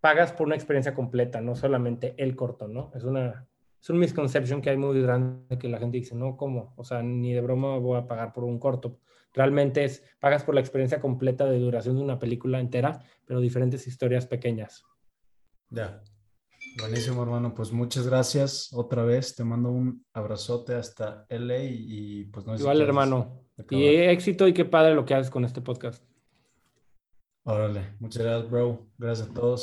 pagas por una experiencia completa, no solamente el corto, ¿no? Es una, es un misconception que hay muy grande que la gente dice, no, ¿cómo? O sea, ni de broma voy a pagar por un corto. Realmente es, pagas por la experiencia completa de duración de una película entera, pero diferentes historias pequeñas. Ya. Buenísimo, hermano. Pues muchas gracias otra vez. Te mando un abrazote hasta LA y pues no Igual, hermano. Y éxito y qué padre lo que haces con este podcast. Órale. Muchas gracias, bro. Gracias a todos.